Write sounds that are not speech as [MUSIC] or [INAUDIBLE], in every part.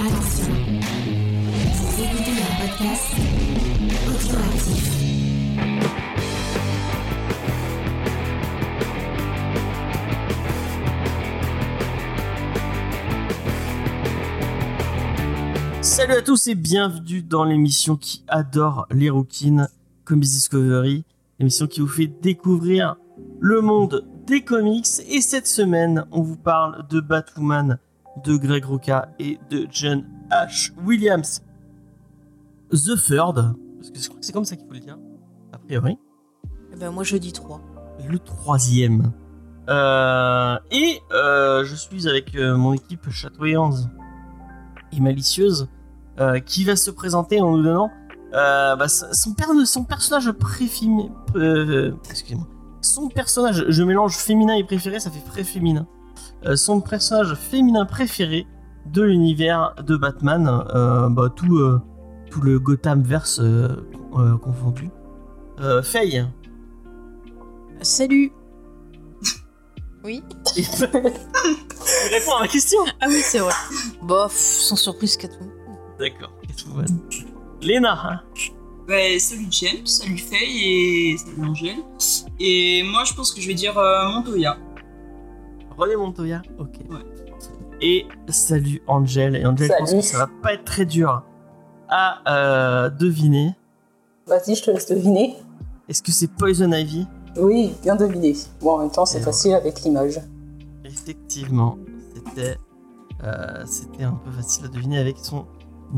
Écoutez un podcast. Salut à tous et bienvenue dans l'émission qui adore les rouquines, Comics Discovery, l'émission qui vous fait découvrir le monde des comics. Et cette semaine, on vous parle de Batwoman, de Greg Rucka et de John H. Williams. The Third, parce que je crois que c'est comme ça qu'il faut le dire, a priori. Eh ben moi je dis 3. Le troisième. Euh, et euh, je suis avec euh, mon équipe chatoyante et malicieuse qui va se présenter en nous donnant bah, son, per- son personnage préféré. Euh, excusez-moi. Son personnage, je mélange féminin et préféré, ça fait très féminin. Euh, son personnage féminin préféré de l'univers de Batman, euh, bah, tout, euh, tout le Gothamverse euh, euh, confondu. Euh, Faye. Salut Oui Il [LAUGHS] répond à ma question. Ah oui c'est vrai. Bof, sans surprise tout. D'accord. Catwoman. Léna. hein. Ouais, salut James, salut Faye et salut Angèle. Et moi je pense que je vais dire euh, Montoya. René Montoya. Ok. Ouais. Et salut Angel. Et Angel, je pense que ça va pas être très dur à euh, deviner. Vas-y, je te laisse deviner. Est-ce que c'est Poison Ivy? Oui, bien deviné. Bon, en même temps, c'est facile avec l'image. Effectivement, c'était euh, c'était un peu facile à deviner avec son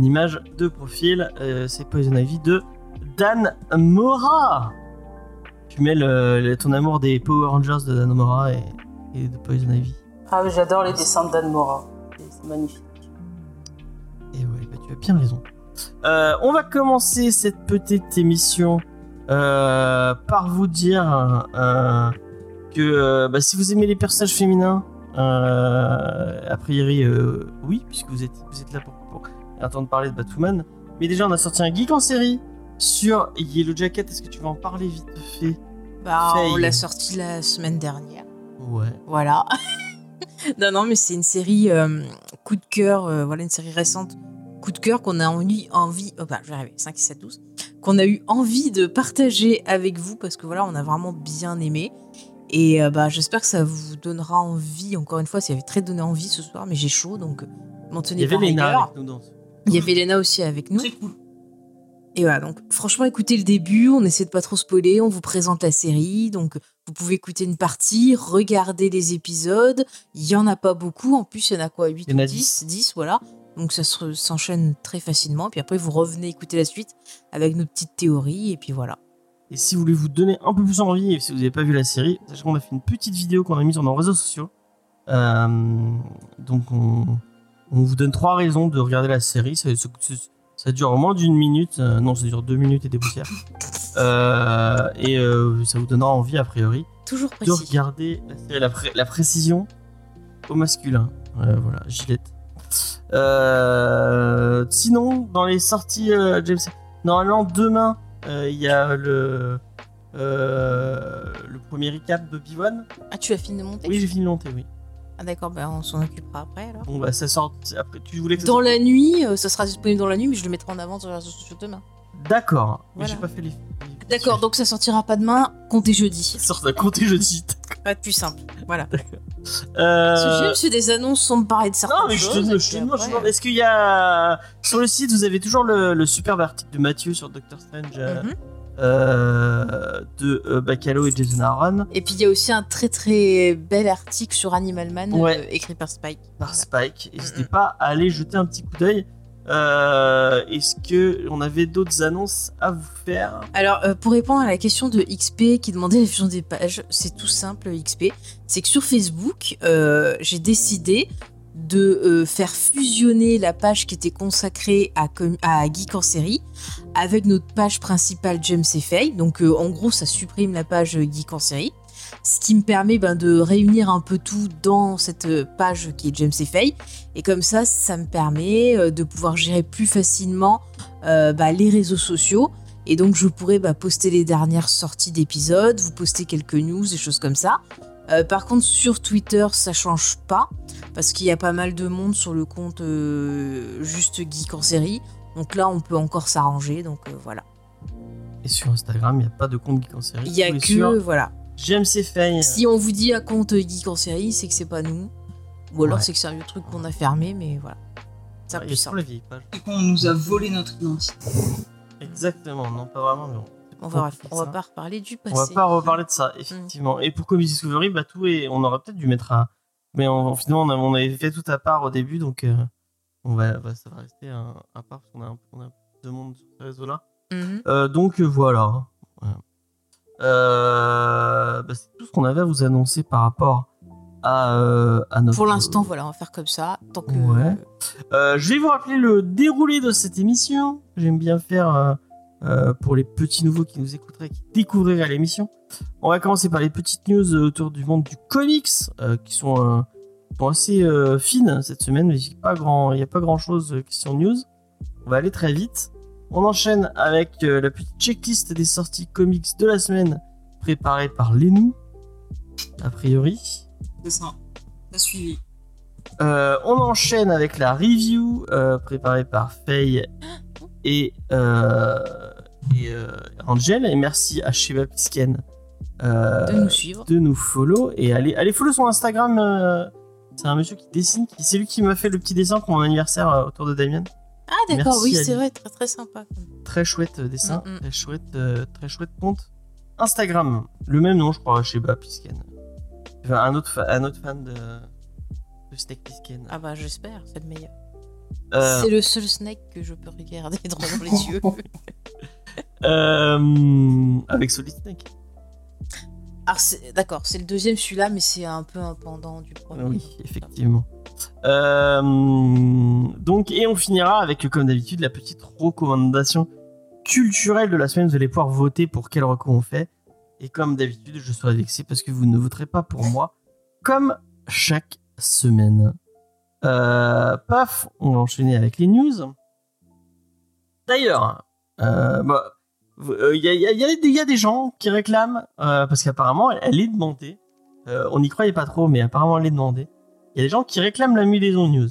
image de profil. Euh, c'est Poison Ivy de Dan Mora. Tu mets le- le- ton amour des Power Rangers de Dan Mora et, et de Poison Ivy. Ah, mais j'adore les dessins de Dan Mora. C'est- magnifique. Et ouais, bah, tu as bien raison. Euh, on va commencer cette petite émission euh, par vous dire euh, que bah, si vous aimez les personnages féminins, euh, a priori euh, oui, puisque vous êtes, vous êtes là pour, pour entendre parler de Batwoman. Mais déjà, on a sorti un geek en série sur Yellow Jacket. Est-ce que tu vas en parler vite fait? Bah on l'a sorti la semaine dernière. Ouais. Voilà. [LAUGHS] non non mais c'est une série euh, coup de cœur, euh, voilà une série récente coup de cœur qu'on a envie, envie oh bah je vais arriver, 5, 7, 12, qu'on a eu envie de partager avec vous parce que voilà on a vraiment bien aimé. Et euh, bah j'espère que ça vous donnera envie, encore une fois, ça avait très donné envie ce soir, mais j'ai chaud donc m'en Il tenez y avait rigueur. avec nous dans ce- Il y avait Lena aussi avec nous. Très cool. Et voilà, donc franchement, écoutez le début, on essaie de pas trop spoiler, on vous présente la série, donc vous pouvez écouter une partie, regarder les épisodes, il y en a pas beaucoup, en plus il y en a quoi, 8 Il y en ou a 10, 10, voilà. Donc ça se- s'enchaîne très facilement, puis après vous revenez écouter la suite avec nos petites théories, et puis voilà. Et si vous voulez vous donner un peu plus envie, et si vous n'avez pas vu la série, sachez qu'on a fait une petite vidéo qu'on a mise sur nos réseaux sociaux. Euh, donc on, on vous donne trois raisons de regarder la série. Ça- dure moins d'une minute. Euh, non, ça dure deux minutes et des poussières. [LAUGHS] Euh, et euh, ça vous donnera envie, a priori, Toujours de précis. regarder la série. La, pré- la précision au masculin. Euh, voilà, Gillette. Euh, sinon, dans les sorties, euh, James, normalement demain, euh, il y a le euh, le premier recap de Bivon. Ah, tu as fini de monter? Oui, j'ai fini de monter, oui. Ah d'accord, ben on s'en occupera après alors. Bon, bah ça sort. Après, tu voulais que ça Dans sorte- la nuit, euh, ça sera disponible dans la nuit, mais je le mettrai en avant sur les réseaux sociaux demain. D'accord. Mais Voilà. j'ai pas fait les. D'accord, donc ça sortira pas demain, comptez jeudi. Sort d'un compter jeudi. [LAUGHS] Pas de plus simple, voilà. Euh, Ce que j'aime, c'est des annonces sans me parler de certaines Non, mais je te, choses. je et te puis demande, je te après, demande, est-ce qu'il y a. Sur le site, vous avez toujours le, le superbe article de Mathieu sur Doctor Strange euh, Mhm. Euh, de euh, Bacalo et Jason Aaron Et puis il y a aussi un très très bel article sur Animal Man Ouais. euh, écrit par Spike. par. Spike. N'hésitez pas à aller jeter un petit coup d'œil. Euh, Est-ce que on avait d'autres annonces à vous faire? Alors euh, pour répondre à la question de XP qui demandait la fusion des pages, c'est tout simple XP. C'est que sur Facebook, euh, j'ai décidé de euh, faire fusionner la page qui était consacrée à, à Geek en série avec notre page principale James et Faye. Donc euh, en gros, ça supprime la page Geek en série. Ce qui me permet ben, de réunir un peu tout dans cette euh, page qui est James et Faye. Et comme ça, ça me permet de pouvoir gérer plus facilement bah, les réseaux sociaux. Et donc, je pourrais bah, poster les dernières sorties d'épisodes, vous poster quelques news, des choses comme ça. Euh, par contre, sur Twitter, ça change pas parce qu'il y a pas mal de monde sur le compte euh, juste geek en série. Donc là, on peut encore s'arranger. Donc euh, voilà. Et sur Instagram, il n'y a pas de compte geek en série. Il y a les que sur voilà. JMC Faye. Si on vous dit un compte geek en série, c'est que c'est pas nous. Ou alors Ouais. c'est que c'est un vieux truc qu'on a fermé, mais voilà. Ça Il plus sur simple. la vieille page. Et qu'on nous a volé notre identité. Exactement, non pas vraiment, mais bon. On va, on va pas reparler du passé. On va pas reparler de ça, effectivement. Et pour Comedy Discovery, bah tout est, on aurait peut-être dû mettre un, mais on, finalement on, a- on avait fait tout à part au début, donc euh, on va, bah, ça va rester un, à part parce qu'on a, un- on a de monde sur ce réseau-là. Mhm. Euh, donc euh, voilà. Voilà. Euh, bah, c'est tout ce qu'on avait à vous annoncer par rapport à, euh, à notre. Pour l'instant, voilà, on va faire comme ça. Tant que. Ouais. Euh, je vais vous rappeler le déroulé de cette émission. J'aime bien faire euh, pour les petits nouveaux qui nous écouteraient, qui découvriraient l'émission. On va commencer par les petites news euh, autour du monde du comics, euh, qui sont, sont assez fines cette semaine. mais Il n'y a pas grand, il y a pas grand chose euh, question news. On va aller très vite. On enchaîne avec la petite checklist des sorties comics de la semaine, préparée par Lenou, a priori. C'est ça. Ça suivi. Euh, on enchaîne avec la review euh, préparée par Faye et, euh, et euh, Angel. Et merci à Sheba Pisken euh, De nous suivre. de nous follow. Et allez, allez follow son Instagram. c'est un monsieur qui dessine. C'est lui qui m'a fait le petit dessin pour mon anniversaire autour de Damien. Ah d'accord, oui, c'est vrai, très très sympa. Très chouette dessin. Mm, mm. Très chouette, euh, très chouette compte. Instagram. Le même nom, je crois, Sheba Pisken. Enfin, un, autre un autre fan de, de Steak Pisken. Ah bah j'espère, c'est le meilleur. Euh, C'est le seul snake que je peux regarder droit dans les yeux. [LAUGHS] Euh, avec Solid Snake. D'accord, c'est le deuxième celui-là, mais c'est un peu un pendant du premier. Oui, effectivement. Euh, donc, et on finira avec, comme d'habitude, la petite recommandation culturelle de la semaine. Vous allez pouvoir voter pour quel recours on fait. Et comme d'habitude, je serai vexé parce que vous ne voterez pas pour moi, comme chaque semaine. Euh, paf, on va enchaîner avec les news. D'ailleurs, euh, bah, il y, a, des- gens qui réclament, euh, parce qu'apparemment, elle, est demandée. Euh, on n'y croyait pas trop, mais apparemment, elle est demandée. Il y a des gens qui réclament la Mudaison News.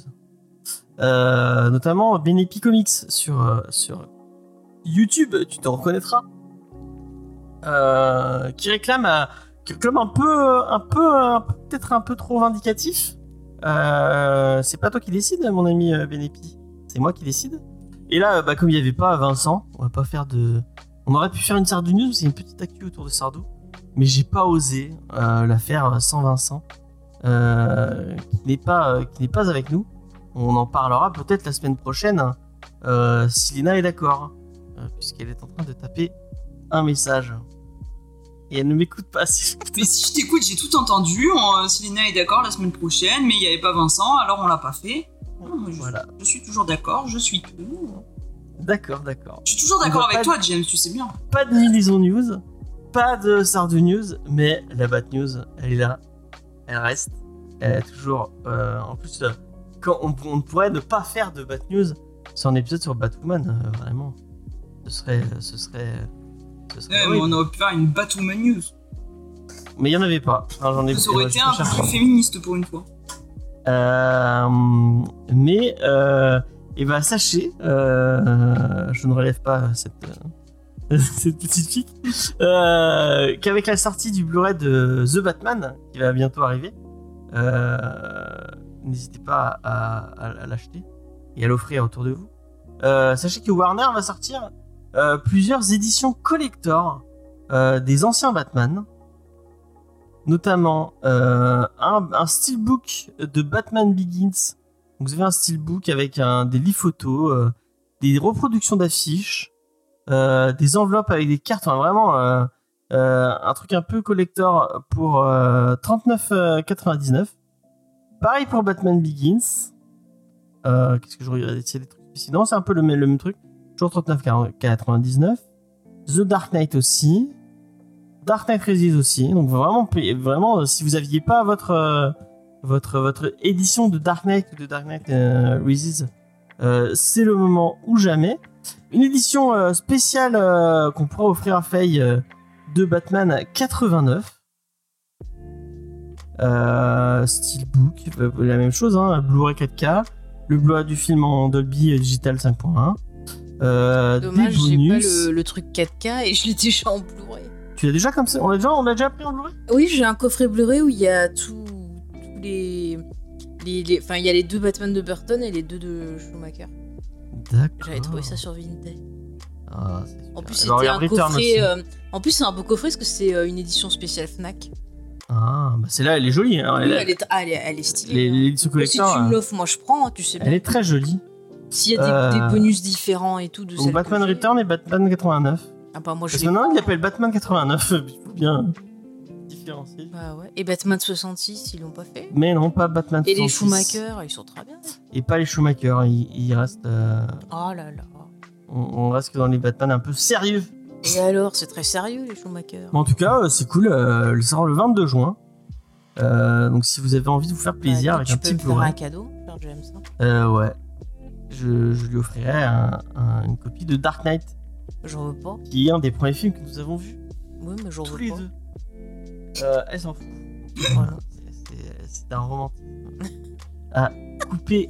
Euh, notamment Benepi Comics sur, euh, sur YouTube, tu t'en reconnaîtras. Euh, qui réclame, euh, un peu, un peu, peut-être un peu trop vindicatif. Euh, c'est pas toi qui décide, mon ami euh, Benepi. C'est moi qui décide. Et là, euh, bah, comme il n'y avait pas Vincent, on va pas faire de. On aurait pu faire une Sardou News, c'est une petite actu autour de Sardou. Mais j'ai pas osé la faire sans Vincent, qui n'est pas, qui n'est pas avec nous. On en parlera peut-être la semaine prochaine, si Lina est d'accord, puisqu'elle est en train de taper un message. Et elle ne m'écoute pas. Si Mais si je t'écoute, j'ai tout entendu. On, euh, Célina est d'accord la semaine prochaine, mais il n'y avait pas Vincent, alors on l'a pas fait. Non, je, Voilà. je suis toujours d'accord, je suis tout. D'accord, d'accord. Je suis toujours d'accord avec toi, James, tu sais bien. Pas de Milison News, pas de Sardou News, mais la Bat News, elle est là. Elle reste. Elle est toujours. euh, en plus, euh, quand on, on pourrait ne pas faire de Bat News sur un épisode sur Batwoman, euh, vraiment. Ce serait. Ce serait. Ouais, mais on aurait pu faire une Batwoman News. Mais il n'y en avait pas. Enfin, j'en ai Ça aurait été un peu plus féministe pour une fois. Euh, mais euh, et ben sachez, euh, je ne relève pas cette [LAUGHS] cette petite fille, euh, qu'avec la sortie du Blu-ray de The Batman qui va bientôt arriver, n'hésitez pas à, à- à l'acheter et à l'offrir autour de vous. Sachez que Warner va sortir euh, plusieurs éditions collector euh, des anciens Batman notamment euh, un, un steelbook de Batman Begins. Donc vous avez un steelbook avec des livres photos, des reproductions d'affiches, des enveloppes avec des cartes, vraiment un truc un peu collector pour euh, 39,99. Pareil pour Batman Begins. Qu'est-ce que je a des trucs spéciaux. Non, c'est un peu le même truc. Toujours 39,99. The Dark Knight aussi. Dark Knight Rises aussi. Donc vraiment, vraiment, euh, si vous aviez pas votre euh, votre votre édition de Dark Knight de Dark Knight euh, Rises, euh, c'est le moment ou jamais. Une édition spéciale qu'on pourra offrir à Faye de Batman 89. Euh, Steelbook, la même chose, hein, Blu-ray 4K, le Blu-ray du film en Dolby Digital 5.1. Euh, Dommage, j'ai pas le, le truc 4K et je l'ai [LAUGHS] déjà en Blu-ray. Tu l'as déjà comme ça On l'a déjà, on l'a déjà pris en Blu-ray? Oui, j'ai un coffret Blu-ray où il y a tous les. les- les- Enfin, il y a les deux Batman de Burton et les deux de Schumacher. D'accord. J'avais trouvé ça sur Vinted. Ah. En plus, c'était un coffret. euh, En plus, c'est un beau coffret parce que c'est euh, une édition spéciale Fnac. Ah, bah celle-là, elle est jolie. hein, Oui, elle, elle, est, ah, elle, est, elle est stylée. les- hein. L'édition Si tu me euh, l'offres, moi je prends, hein, tu sais elle bien. est très jolie. S'il y a des, Euh, des bonus différents et tout de Donc Batman que Return et Batman 89. Ah bah moi je Parce maintenant, il l'appelle Batman 89. Il faut bien différencier. Bah ouais. Et Batman 66, ils l'ont pas fait? Mais non, pas Batman Et les 66. Schumacher, ils sont très bien. Et pas les Schumacher. Il, il reste. euh, Oh là là. on, on reste que dans les Batman un peu sérieux. Et alors, c'est très sérieux les Schumacher? Mais en tout cas, euh, c'est cool. Euh, le sort le 22 juin. Euh, donc si vous avez envie de vous faire plaisir Bah, avec tu un peux petit me faire un cadeau, James. hein. euh, ouais, je, je lui offrirai un- un- une copie de Dark Knight, J'en veux pas. qui est un des premiers films que nous avons vus Oui, mais j'en tous veux les pas. deux. Euh, elle s'en fout. Voilà, c'est- c'est- c'est un romantisme [LAUGHS] à couper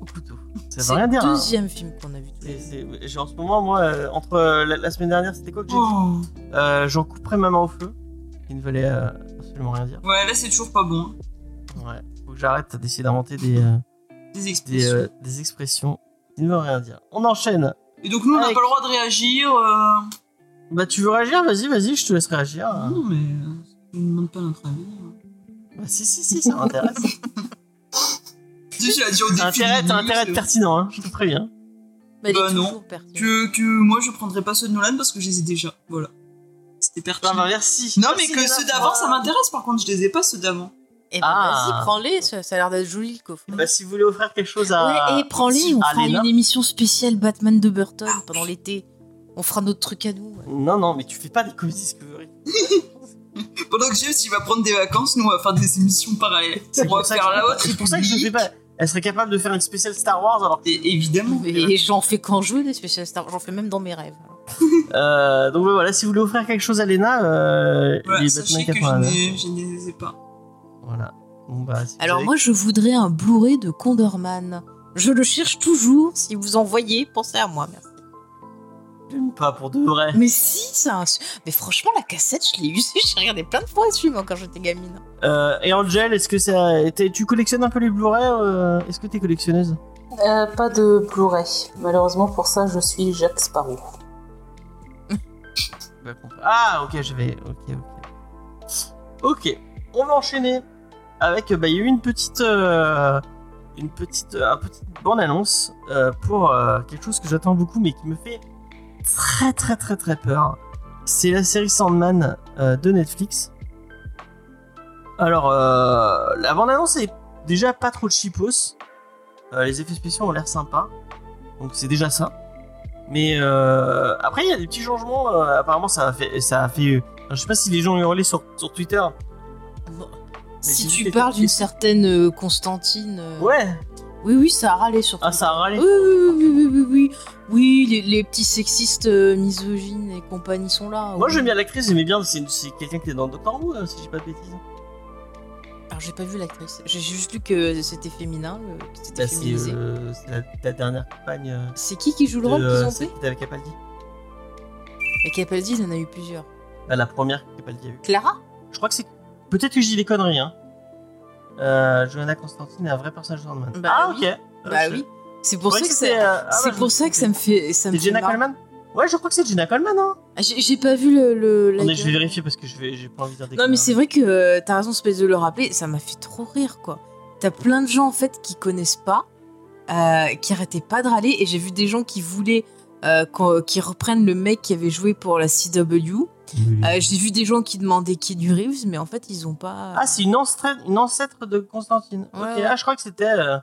au couteau. Ça C'est veut rien le dire. hein. deuxième film qu'on a vu tous les C'est- deux. c'est- j'ai- En ce moment, moi, euh, entre euh, la, la semaine dernière, c'était quoi que j'ai dit Oh. Euh, J'en couperai ma main au feu, qui ne valait euh, absolument rien dire. Ouais, là c'est toujours pas bon. Ouais, faut que j'arrête d'essayer d'inventer des, Des des, expressions. euh, des expressions qui ne veulent rien dire. On enchaîne. Et donc nous on n'a Avec- pas le droit de réagir. euh, Bah, tu veux réagir? Vas-y, vas-y, je te laisse réagir. Non mais euh, on ne demande pas notre avis. hein. Bah, si, si, si, ça m'intéresse. [LAUGHS] Tu sais, j'ai dit au T'as défi intérêt, de t'as Linux, intérêt à être pertinent, hein, je te préviens. Bah, il est Bah, non. toujours que, que moi je prendrais pas ceux de Nolan parce que je les ai déjà. Voilà. C'était pertinent. Ah, bah, merci. non Merci, mais que Léna. ceux d'avant ça m'intéresse par contre, je les ai pas ceux d'avant. Eh ben, Ah. vas-y, prends-les, ça, ça a l'air d'être joli le coffret. Bah, si vous voulez offrir quelque chose à. Ouais, et prends-les, on fera une émission spéciale Batman de Burton pendant l'été. On fera notre truc à nous. ouais. Non, non, mais tu fais pas des comédies Discovery. [LAUGHS] Pendant que James il va prendre des vacances, nous on va faire des émissions parallèles. On va ça faire que- la autre. C'est pour ça que je fais pas. Elle serait capable de faire une spéciale Star Wars alors que. Évidemment. Et j'en fais quand je veux des spéciales stars, j'en fais même dans mes rêves. [LAUGHS] Euh, donc voilà, si vous voulez offrir quelque chose à Lena, euh, Voilà, les Batman que je 89. n'ai- je ne les ai pas. Voilà. Bon, bah, si Alors avez- moi je voudrais un Blu-ray de Condorman. Je le cherche toujours, si vous en voyez, pensez à moi, merci. J'aime pas pour de vrai. Mais si, c'est un... Mais franchement, la cassette, je l'ai usée, [LAUGHS] j'ai regardé plein de fois ce film hein, quand j'étais gamine. Euh, et Angel, est-ce que ça. Tu collectionnes un peu les Blu-ray euh, Est-ce que t'es collectionneuse? Euh, pas de Blu-ray. Malheureusement pour ça, je suis Jack Sparrow. [LAUGHS] Ah, ok, je vais. Ok, ok. Ok, on va enchaîner avec. Bah, il y a eu une petite. euh, une petite. Un petite bonne annonce euh, pour euh, quelque chose que j'attends beaucoup, mais qui me fait très, très, très, très peur. C'est la série Sandman euh, de Netflix. Alors, euh, la bande annonce est déjà pas trop cheapos. Euh, les effets spéciaux ont l'air sympas. Donc, c'est déjà ça. Mais euh, après, il y a des petits changements. euh, apparemment, ça a fait. Ça a fait euh, je sais pas si les gens hurlé sur, sur Twitter. Si tu les- parles d'une certaine euh, Constantine... euh, Ouais. Oui, oui, ça a râlé surtout. Ah, ça a râlé. Oui, oui, oui, oui, oui, oui. Oui, les, les petits sexistes euh, misogynes et compagnie sont là. Moi, oui. j'aime bien l'actrice. J'aimais bien. C'est quelqu'un qui est dans Doctor Who, euh, si j'ai pas de bêtises. Alors, j'ai pas vu l'actrice. J'ai juste lu que c'était féminin, que c'était Bah, c'est euh, la, la dernière campagne. C'est qui qui joue le rôle qu'ils ont celle fait qui était avec Capaldi. Mais Capaldi, il en a eu plusieurs. Bah, la première Capaldi a eu. Clara? Je crois que c'est. Peut-être que je dis des conneries, hein. Euh, Johanna Constantine est un vrai personnage de Sandman. Bah ah, oui. ok. Bah Je- oui. C'est pour ça que c'est. euh, ah, C'est bah, pour ça que ça me fait. Ça me C'est Jenna. Coleman Ouais, je crois que c'est Jenna Coleman, hein. Ah, J'ai pas vu le. le la Attendez, je vais vérifier parce que je vais, j'ai pas envie de dire des Non, mais c'est vrai que euh, t'as raison, espèce de le rappeler, ça m'a fait trop rire, quoi. T'as plein de gens, en fait, qui connaissent pas, euh, qui arrêtaient pas de râler, et j'ai vu des gens qui voulaient euh, qui reprennent le mec qui avait joué pour la CW. Euh, j'ai vu des gens qui demandaient Keanu Reeves, mais en fait, ils ont pas. Ah, c'est une ancêtre, une ancêtre de Constantine. Ouais, ok, ouais. ah, je crois que c'était. euh,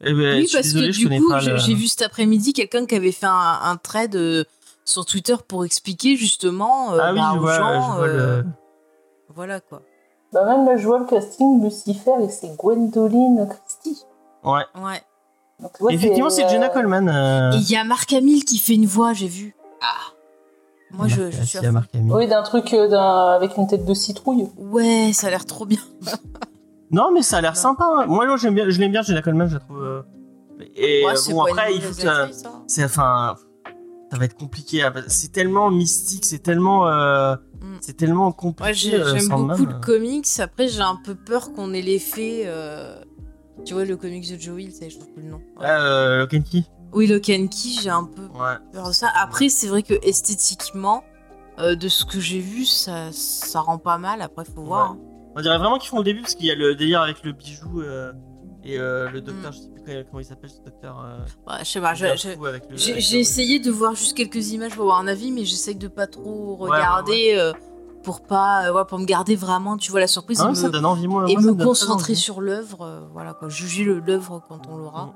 eh ben, oui, parce désolé, que du coup, j'ai le- j'ai vu cet après-midi quelqu'un qui avait fait un, un trade euh, sur Twitter pour expliquer justement euh, Ah oui, bah, je aux vois, gens, je vois euh, le. Voilà quoi. Bah même là, je vois le casting, Lucifer, et c'est Gwendoline Christie. Ouais. Ouais. Donc, tu vois, Effectivement, c'est euh, Jenna Coleman. euh, Et il y a Marc Hamill qui fait une voix, j'ai vu. Ah. Moi, je, je suis. à. Oui, d'un truc euh, d'un- avec une tête de citrouille. Ouais, ça a l'air trop bien. [LAUGHS] Non, mais ça a l'air sympa. hein. Moi, moi, j'aime bien, je l'aime bien, Jenna Coleman, je la trouve. euh, Et Ouais, euh, bon, après, il faut que. hein. C'est enfin. Ça va être compliqué. hein, C'est tellement mystique, c'est tellement. euh, Mm. C'est tellement compliqué. Moi, j'ai- j'aime beaucoup le comics. Après, j'ai un peu peur qu'on ait l'effet. euh, Tu vois, le comics de Joe Hill, ça, je trouve plus le nom. Ouais. Ah, euh, Key Oui, le Kenki, j'ai un peu Ouais. peur de ça. Après, c'est vrai que esthétiquement, euh, de ce que j'ai vu, ça, ça rend pas mal. Après, faut voir. On dirait vraiment qu'ils font le début parce qu'il y a le délire avec le bijou euh, et euh, le Mm. docteur, je sais plus comment- il s'appelle ce docteur. Ouais, je sais pas. J'ai essayé de voir juste quelques images pour avoir un avis, mais j'essaye de pas trop regarder pour pas, pour me garder vraiment, tu vois, la surprise Ah et ouais, ça me, donne envie, moi. et moi, me concentrer sur l'œuvre, voilà quoi, juger l'œuvre quand on l'aura.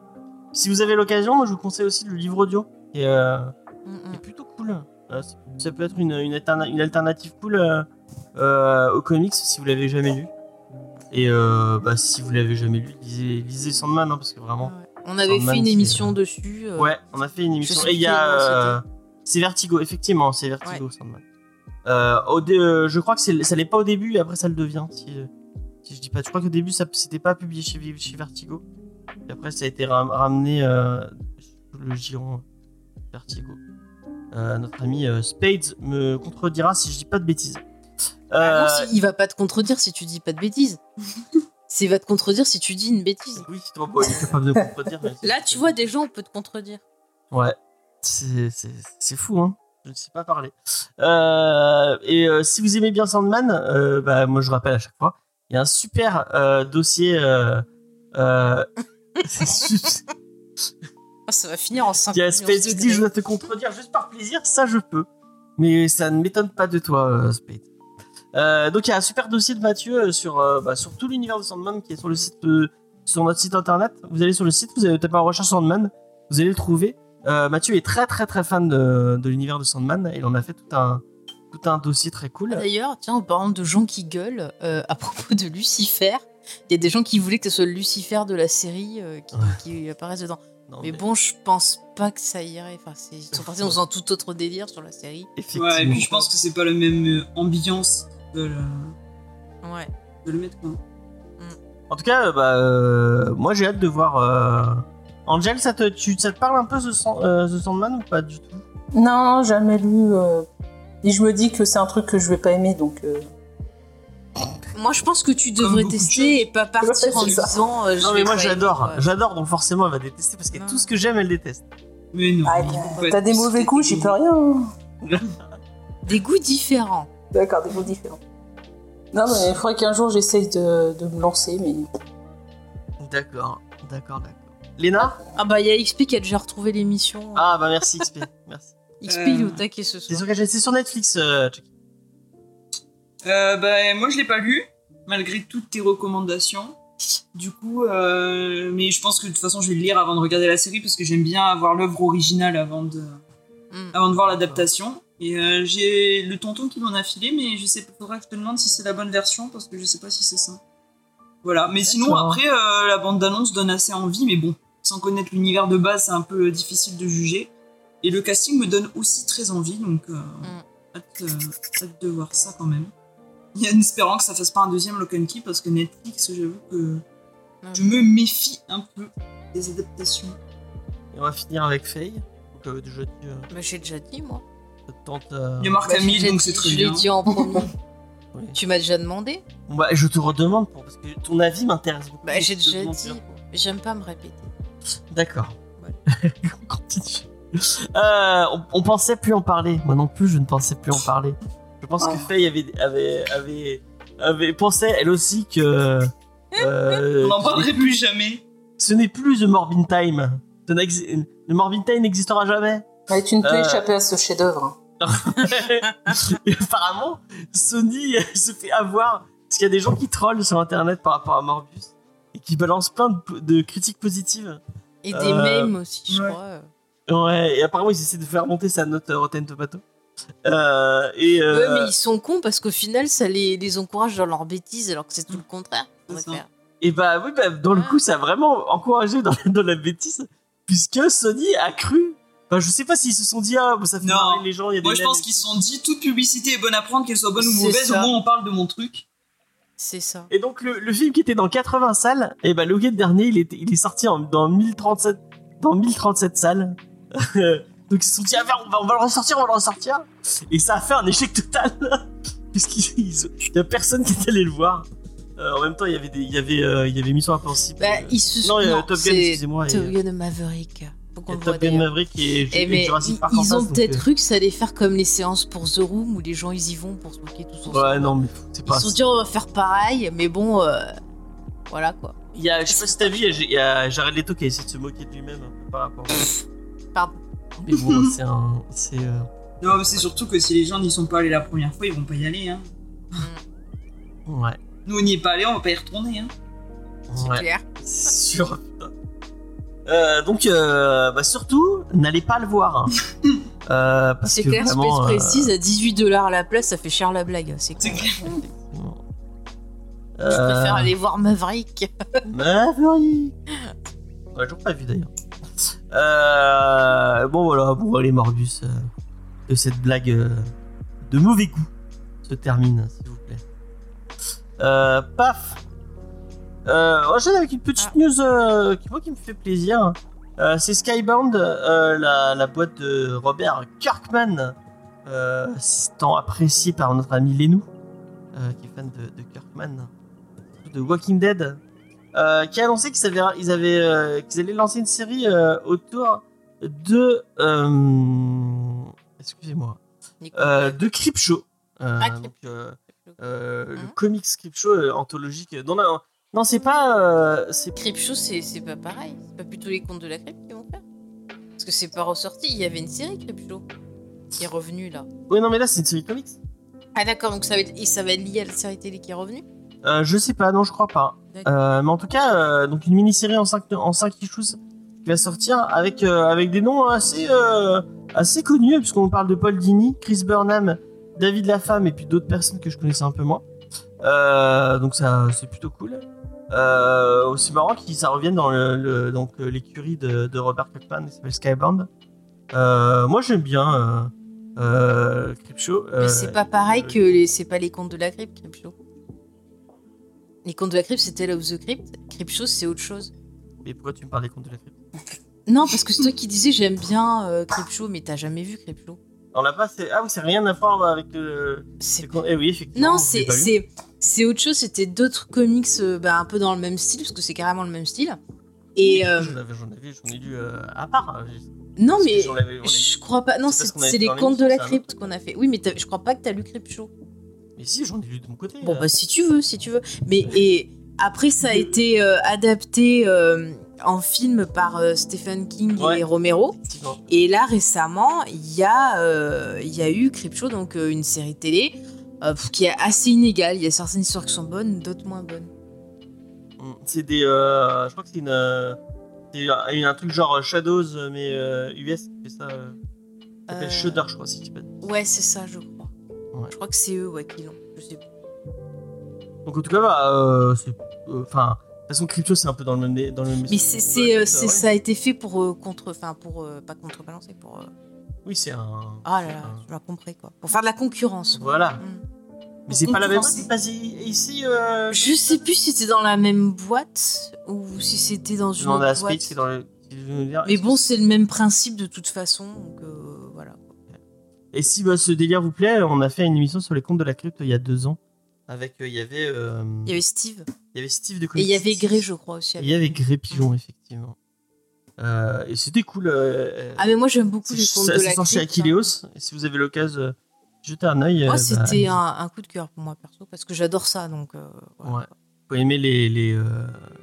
Si vous avez l'occasion, moi je vous conseille aussi le livre audio qui est, euh, Mm, qui est plutôt cool. Euh, ça- peut être une, une, alterna- une alternative cool euh, aux comics si vous l'avez jamais lu. Et bah, si vous l'avez jamais lu, lisez, lisez Sandman hein, parce que vraiment. Ouais. On avait Sandman, fait une émission dessus. Ouais, on a fait une émission. Et il y a. c'est Vertigo, effectivement, c'est Vertigo Sandman. Euh, au dé- euh, je crois que ça l'est pas au début et après ça le devient. Si, si je dis pas. Je crois qu'au début ça c'était pas publié chez, chez Vertigo. Et après ça a été ram- ramené euh, sous le giron Vertigo. Euh, notre ami euh, Spades me contredira si je dis pas de bêtises. Ah non, Euh, si- il va pas te contredire si tu dis pas de bêtises. [LAUGHS] C'est il va te contredire si tu dis une bêtise. oui, c'est toi, bon, il est capable de me contredire. mais Là, tu vois, des gens, on peut te contredire. Ouais, c'est c'est- c'est fou, hein. Je ne sais pas parler. Euh, et euh, si vous aimez bien Sandman, euh, bah, moi je rappelle à chaque fois, il y a un super euh, dossier. Ah, ça va finir en 5 il y a Spade qui dit Je dois te contredire juste par plaisir, ça je peux. Mais ça ne m'étonne pas de toi, euh, Spade. Euh, donc il y a un super dossier de Mathieu euh, sur, euh, bah, sur tout l'univers de Sandman qui est sur le site euh, sur notre site internet. Vous allez sur le site, vous allez taper en recherche Sandman, vous allez le trouver. Euh, Mathieu est très très très fan de, de l'univers de Sandman et il en a fait tout un tout un dossier très cool. D'ailleurs, tiens, en parlant de gens qui gueulent, euh, à propos de Lucifer, il y a des gens qui voulaient que ce soit le Lucifer de la série euh, qui, apparaisse dedans. Non, Mais bon, je pense pas que ça irait. Enfin, c'est- ils sont partis dans un tout autre délire sur la série. effectivement. Ouais, et puis je pense que c'est pas la même euh, ambiance de le, Ouais. de le mettre quoi. En tout cas, euh, bah, euh, moi j'ai hâte de voir. Euh... Angel, ça te, tu, ça te parle un peu The, Sand- euh, The Sandman ou pas du tout? Non, jamais lu. euh, Et je me dis que c'est un truc que je vais pas aimer, donc. Euh, Moi, je pense que tu devrais tester et pas partir Ouais, en ça. disant. euh, Non mais moi j'adore, j'adore donc forcément elle va détester parce que Non. tout ce que j'aime elle déteste. Mais non. Ah, t'as- des mauvais coups, j'y des peux rien. [LAUGHS] Des goûts différents. D'accord, des goûts différents. Non, mais il faudrait qu'un jour j'essaye de, de me lancer, mais. D'accord, d'accord, d'accord. Léna? Ah bah, il y a XP qui a déjà retrouvé l'émission. Ah bah merci XP, merci. XP, Euh, il est au taquet ce soir. sur, C'est sur Netflix, euh. Euh, bah, moi, je l'ai pas lu, malgré toutes tes recommandations. Du coup, euh, mais je pense que de toute façon, je vais le lire avant de regarder la série parce que j'aime bien avoir l'œuvre originale avant de, Mm. avant de voir l'adaptation. Et euh, j'ai le tonton qui m'en a filé, mais je sais pas, faudra que je te demande si c'est la bonne version parce que je sais pas si c'est ça. Voilà, mais sinon, après, euh, la bande-annonce donne assez envie, mais bon, sans connaître l'univers de base, c'est un peu difficile de juger. Et le casting me donne aussi très envie, donc euh, hâte, euh, hâte de voir ça quand même. Il y a en espérant que ça fasse pas un deuxième Lock and Key parce que Netflix, j'avoue que je me méfie un peu des adaptations. Et on va finir avec Faye. Donc euh, déjà dit, euh, Bah, j'ai déjà dit, moi. tente. euh, Il y a Marc Bah, Hamill, donc c'est très Je l'ai bien. dit en premier. [LAUGHS] oui. tu m'as déjà demandé bah, je te redemande pour, parce que ton avis m'intéresse beaucoup. Bah, j'ai déjà dit. J'aime pas me répéter. D'accord. on [LAUGHS] continue. Euh, on, on pensait plus en parler. Moi non plus, je ne pensais plus en parler. Je pense que. Faye avait, avait, avait, avait pensé elle aussi que. euh, On n'en parlerait plus jamais. Ce n'est plus The Morbin Time. Le Morbin Time n'existera jamais. Ouais, tu ne peux Euh. échapper à ce chef-d'œuvre. [LAUGHS] Apparemment, Sony [LAUGHS] se fait avoir parce qu'il y a des gens qui trollent sur internet par rapport à Morbius et qui balancent plein de, de critiques positives. Et des Euh, mèmes aussi, je ouais. crois. Ouais, et apparemment ils essaient de faire monter sa note euh, Rotten Tomato. Euh, et euh, Ouais, mais ils sont cons parce qu'au final, ça les, les encourage dans leurs bêtises alors que c'est tout le contraire. et bah oui, bah, dans le coup ça a vraiment encouragé dans, [LAUGHS] dans la bêtise puisque Sony a cru. Enfin, je sais pas s'ils se sont dit ah bah, ça fait Non. les gens. Il y a Moi, des je pense qu'ils se sont dit toute publicité est bonne à prendre, qu'elle soit bonne ou mauvaise, ça. au moins on parle de mon truc. C'est ça. Et donc le, le film qui était dans 80 salles, et ben le week-end dernier, il, est sorti en- dans 1037 dans 1037 salles. [LAUGHS] donc ils se sont dit ah, on va, on va le ressortir, on va le ressortir. Et ça a fait un échec total [LAUGHS] puisqu'il il y a personne qui est allé le voir. Euh, en même temps, il y avait des, il y avait euh, il y avait Mission Impossible. Bah, ils se non, il y a non, Top Gun, excusez-moi. Top Gun Maverick. Il y a Top Gun. Maverick et, Eh, et mais Jurassic ils, Park en ils ont peut-être euh, cru que ça allait faire comme les séances pour The Room où les gens ils y vont pour se moquer tous ensemble. Ouais, non, mais c'est Ils pas. se sont dit on va faire pareil, mais bon, euh, voilà quoi. Il y a, je sais pas si t'as vu, il y a- Jared Leto qui a essayé de se moquer de lui-même peu par rapport. Pardon. Mais bon, c'est un, c'est. euh, Non, mais c'est surtout que si les gens n'y sont pas allés la première fois, ils vont pas y aller. Hein. Ouais. Nous, on n'y est pas allés, on va pas y retourner. Hein. C'est Ouais. clair. C'est sûr. Euh, donc, euh, bah surtout, n'allez pas le voir. hein. [LAUGHS] Euh, parce C'est que clair, vraiment, Space euh, Précise à 18 dollars la place, ça fait cher la blague. C'est C'est clair. Je préfère Euh, aller voir Maverick. Maverick. On l'a toujours pas vu d'ailleurs. Euh, bon voilà, bon allez Morbus, euh, de cette blague euh, de mauvais goût se termine, s'il vous plaît. Paf. Enchaîne avec une petite news euh, qui, moi, qui me fait plaisir. C'est Skybound, la, la boîte de Robert Kirkman, tant apprécié par notre ami Lenou, qui est fan de, de Kirkman, de Walking Dead, euh, qui a annoncé qu'ils avaient, ils avaient, euh, qu'ils allaient lancer une série euh, autour de, excusez-moi, de Creepshow. Ah, donc, le Mhm. comics Creepshow anthologique. Non, non, non c'est pas, c'est Creepshow, c'est c'est pas pareil. C'est pas plutôt les contes de la crypte qui vont faire. Parce que c'est pas ressorti. Il y avait une série Creepshow qui est revenue là. Oui, non, mais là, c'est une série comics. Ah d'accord, donc ça va, être, et ça va être lié à la série télé qui est revenue? Euh, je sais pas, non, je crois pas. Euh, mais en tout cas, euh, donc une mini-série en 5 en cinq issues qui va sortir avec, avec des noms assez, assez connus, puisqu'on parle de Paul Dini, Chris Burnham, David Lafemme et puis d'autres personnes que je connaissais un peu moins. Donc ça, c'est plutôt cool. Aussi marrant que ça revienne dans le, le- donc l'écurie de, de Robert Kirkman qui s'appelle Skybound. Moi j'aime bien euh, Euh, c'est pas pareil que les, c'est pas les contes de la crypte, Creepshow. Les contes de la crypte, Tale of the Crypt. Creepshow, c'est autre chose. Mais pourquoi tu me parles des contes de la crypte [LAUGHS] Non, parce que c'est toi qui disais j'aime bien euh, Creepshow, mais t'as jamais vu Creepshow. On l'a pas, c'est... Ah oui, c'est rien à voir avec le... C'est Eh oui, effectivement. Non, c'est autre chose. C'était d'autres comics, euh, bah, un peu dans le même style, parce que c'est carrément le même style. Et euh, J'en avais, j'en ai lu euh, à part. non, mais je crois pas. Non, C'est les contes de la crypte qu'on a fait. Oui, mais je crois pas que t'as lu Creepshow. Mais si, j'en ai lu de mon côté. Bon, euh. bah si tu veux, si tu veux. Mais et après, ça a été euh, adapté euh, en film par euh, Stephen King Ouais. et Romero. Et là, récemment, il y, a, il y a eu Creepshow, donc une série télé, qui est assez inégale. Il y a certaines histoires qui sont bonnes, d'autres moins bonnes. Mm, C'est des... je crois que c'est une... euh, C'est un, un truc genre Shadows, mais US qui fait ça. S'appelle Shudder, je crois, si tu peux. Ouais, c'est ça, je crois. Ouais. Je crois que c'est eux ouais, qui l'ont. Je sais plus. Donc en tout cas, bah, euh, c'est... euh, Enfin... de toute façon, Crypto, c'est un peu dans le même... Dans le même Mais c'est, c'est, euh, ouais. c'est- ça a été fait pour euh, contre. Enfin, pour. euh, pas contrebalancer, pour. euh, Oui, c'est un... ah là c'est là, un- tu m'as compris quoi. Pour faire de la concurrence. Voilà. Mm. Mais c'est pas la même... C'est pas ici... Euh... Je sais plus si c'était dans la même boîte ou si c'était dans une Dans la autre boîte. Space qui est dans le... Mais bon, c'est le même principe de toute façon. Donc euh. Et si bah, ce délire vous plaît, on a fait une émission sur les contes de la crypte il y a deux ans. Avec, euh, il y avait, euh, Il y avait Steve. il y avait Steve de Et il y avait. Grey, je crois aussi. Il y avait Grey Pigeon, effectivement. Euh, et c'était cool. euh, Ah, mais moi j'aime beaucoup les contes c'est- de la sorti chez crypte. Aquileos. Et si vous avez l'occasion, euh, jetez un œil. Moi, euh, c'était bah, un, un coup de cœur pour moi perso parce que j'adore ça. Donc euh, voilà. Ouais. Faut aimer les, les, euh,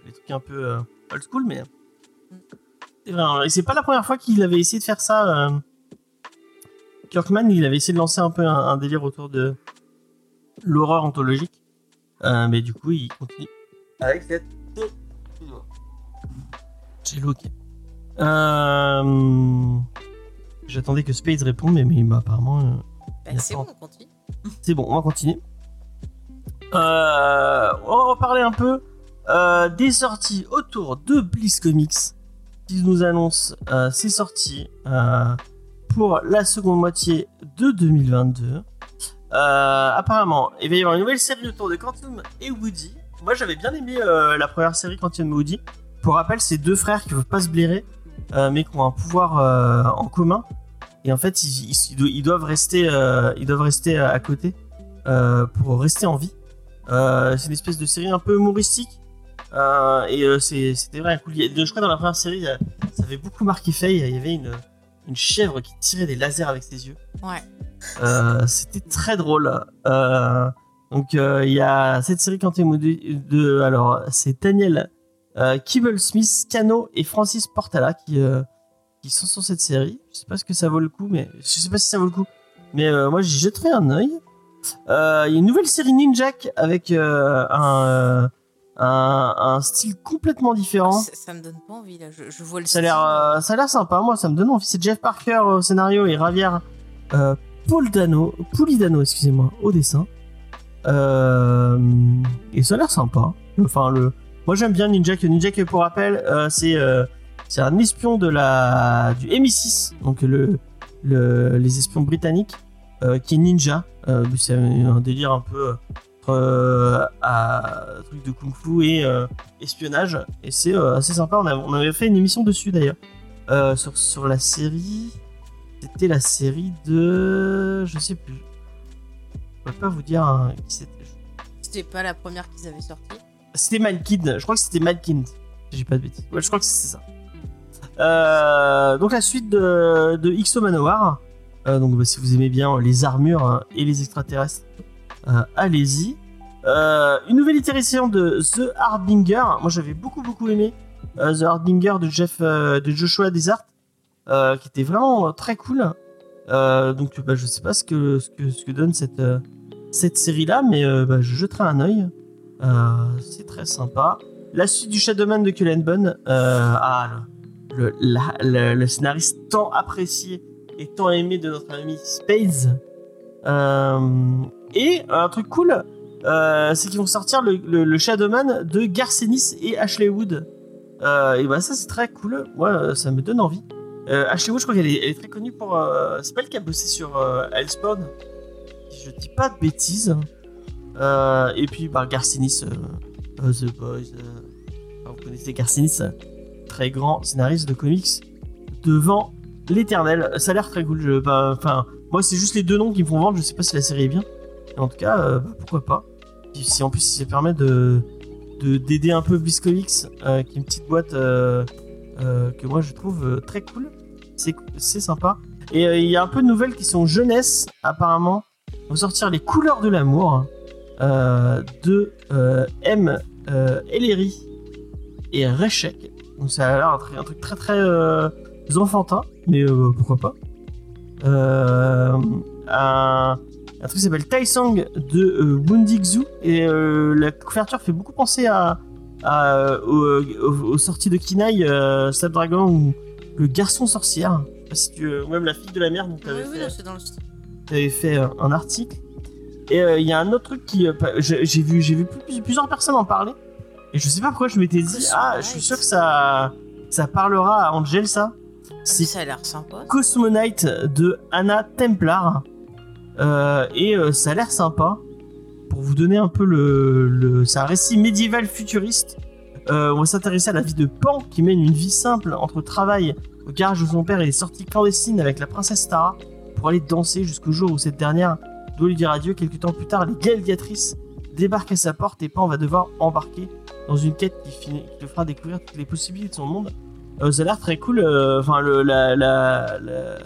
les trucs un peu euh, old school, mais. C'est vrai. hein. Et c'est pas la première fois qu'il avait essayé de faire ça. Kirkman, il avait essayé de lancer un peu un, un délire autour de l'horreur anthologique. Euh, mais du coup, il continue. Avec cette. J'ai loqué. Euh... J'attendais que Space réponde, mais, mais bah, apparemment. euh, Bah, c'est bon, on continue. [LAUGHS] c'est bon, on va continuer. Euh, on va parler un peu euh, des sorties autour de Bliss Comics qui nous annonce euh, ses sorties euh, pour la seconde moitié de 2022. Euh, apparemment, il va y avoir une nouvelle série autour de Quantum et Woody. Moi, j'avais bien aimé euh, la première série Quantum et Woody. Pour rappel, c'est deux frères qui ne peuvent pas se blairer, euh, mais qui ont un pouvoir en commun. Et en fait, ils, ils- ils do- ils doivent rester, ils doivent rester à côté pour rester en vie. C'est une espèce de série un peu humoristique. Et c'était vrai cool. Je crois dans la première série, ça avait beaucoup marqué Faye. Il y avait une, une chèvre qui tirait des lasers avec ses yeux. Ouais. Euh, c'était très drôle. Euh, donc euh, il y a cette série Woody de alors c'est Daniel Kibble Smith, Cano et Francis Portala qui qui sont sur cette série. Je sais pas ce que ça vaut le coup, mais je sais pas si ça vaut le coup. Mais moi j'y jetterai un œil. Il y a une nouvelle série Ninjak avec un, un un style complètement différent. Ça, ça me donne pas envie là. Je, je vois le Ça a l'air, style. euh, ça a l'air sympa. Moi, ça me donne envie. C'est Jeff Parker au scénario et Javier euh, Poldano, Pulidano, excusez-moi, au dessin. Euh, et ça a l'air sympa. Enfin, le, moi j'aime bien Ninja. Que Ninja, que pour rappel, euh, c'est euh, c'est un espion de la du MI6, donc le, le les espions britanniques, euh, qui est ninja. Euh, c'est un délire un peu euh, à truc de kung-fu et euh, espionnage. Et c'est euh, assez sympa. On, a- on avait fait une émission dessus d'ailleurs. Euh, sur, sur la série. C'était la série de. Je sais plus. Je pourrais pas vous dire hein, qui c'était. C'était pas la première qu'ils avaient sortie. C'était Malkind. Je crois que c'était Malkind. Si j'ai pas de bêtises. Ouais, je crois que c'est ça. Euh, donc la suite de, de XO Manowar. Donc bah, si vous aimez bien les armures hein, et les extraterrestres, allez-y. Euh, une nouvelle itération de The Harbinger. Moi j'avais beaucoup beaucoup aimé euh, The Harbinger de Jeff euh, de Joshua Desart, euh, qui était vraiment euh, très cool. Euh, donc bah, je sais pas ce que ce que, ce que donne cette euh, cette série là, mais euh, bah, je jetterai un œil. Euh, c'est très sympa. La suite du Shadowman de Cullen Bunn. Euh, ah, le, le, le- scénariste tant apprécié et tant aimé de notre ami Spades. Euh, et un truc cool, euh, c'est qu'ils vont sortir le, le, le Shadowman de Garcenis et Ashley Wood. Euh, et bah ça c'est très cool. Moi euh, ça me donne envie. Ashley Wood, je crois qu'elle est, très connue pour. C'est pas elle qui a bossé sur Hellspawn. Je dis pas de bêtises. Et puis bah, Garcinis, euh, The Boys. vous connaissez Garcinis, euh, très grand scénariste de comics devant l'éternel. Ça a l'air très cool. je- bah, moi c'est juste les deux noms qui me font vendre. Je sais pas si la série est bien. En tout cas, euh, pourquoi pas. Si en plus ça permet de de- d'aider un peu Bliss Comics, euh, qui est une petite boîte euh, euh, que moi je trouve très cool. C'est sympa. Et il y a un peu de nouvelles qui sont jeunesse apparemment. On va sortir les couleurs de l'amour euh, de M. Ellery et Reshek. Donc ça a l'air un, tr- un truc très très enfantin, mais pourquoi pas. Euh, un, un truc qui s'appelle Taisang de euh, Wundixu et euh, la couverture fait beaucoup penser à, à, euh, aux, aux- sorties de Kinaï, Snapdragon ou le garçon sorcière. Si tu, ou même la fille de la mer dont tu Oui, avais oui, fait dans le t'avais fait un article. Et euh, il y a un autre truc qui. euh, j'ai vu, j'ai vu plus- plusieurs personnes en parler. Et je sais pas pourquoi je m'étais dit, ah, je suis sûr que ça, ça parlera à Angel, ça. C'est Ça a l'air sympa. Cosmonite de Anna Templar. Euh, et euh, ça a l'air sympa. Pour vous donner un peu le. le c'est un récit médiéval futuriste. Euh, on va s'intéresser à la vie de Pan qui mène une vie simple entre travail au garage de son père et les sorties clandestines avec la princesse Tara pour aller danser jusqu'au jour où cette dernière doit lui dire adieu. Quelques temps plus tard, les gladiatrices débarquent à sa porte et Pan va devoir embarquer dans une quête qui, finit, le fera découvrir toutes les possibilités de son monde. Euh, ça a l'air très cool. euh, Enfin, la, la, la,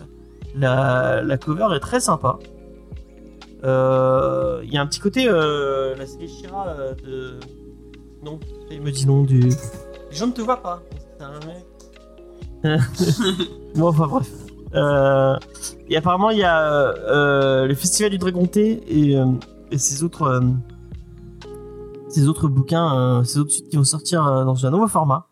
la, la cover est très sympa. Euh, Il y a un petit côté. euh, la série Shira euh, de. Non, il me dit non. Du... Les gens ne te voient pas. C'est un mec. [LAUGHS] bon, enfin bref. Et apparemment, il y a le Festival du Dragon T et, et ces autres. ces autres bouquins, ces autres suites qui vont sortir dans un nouveau format.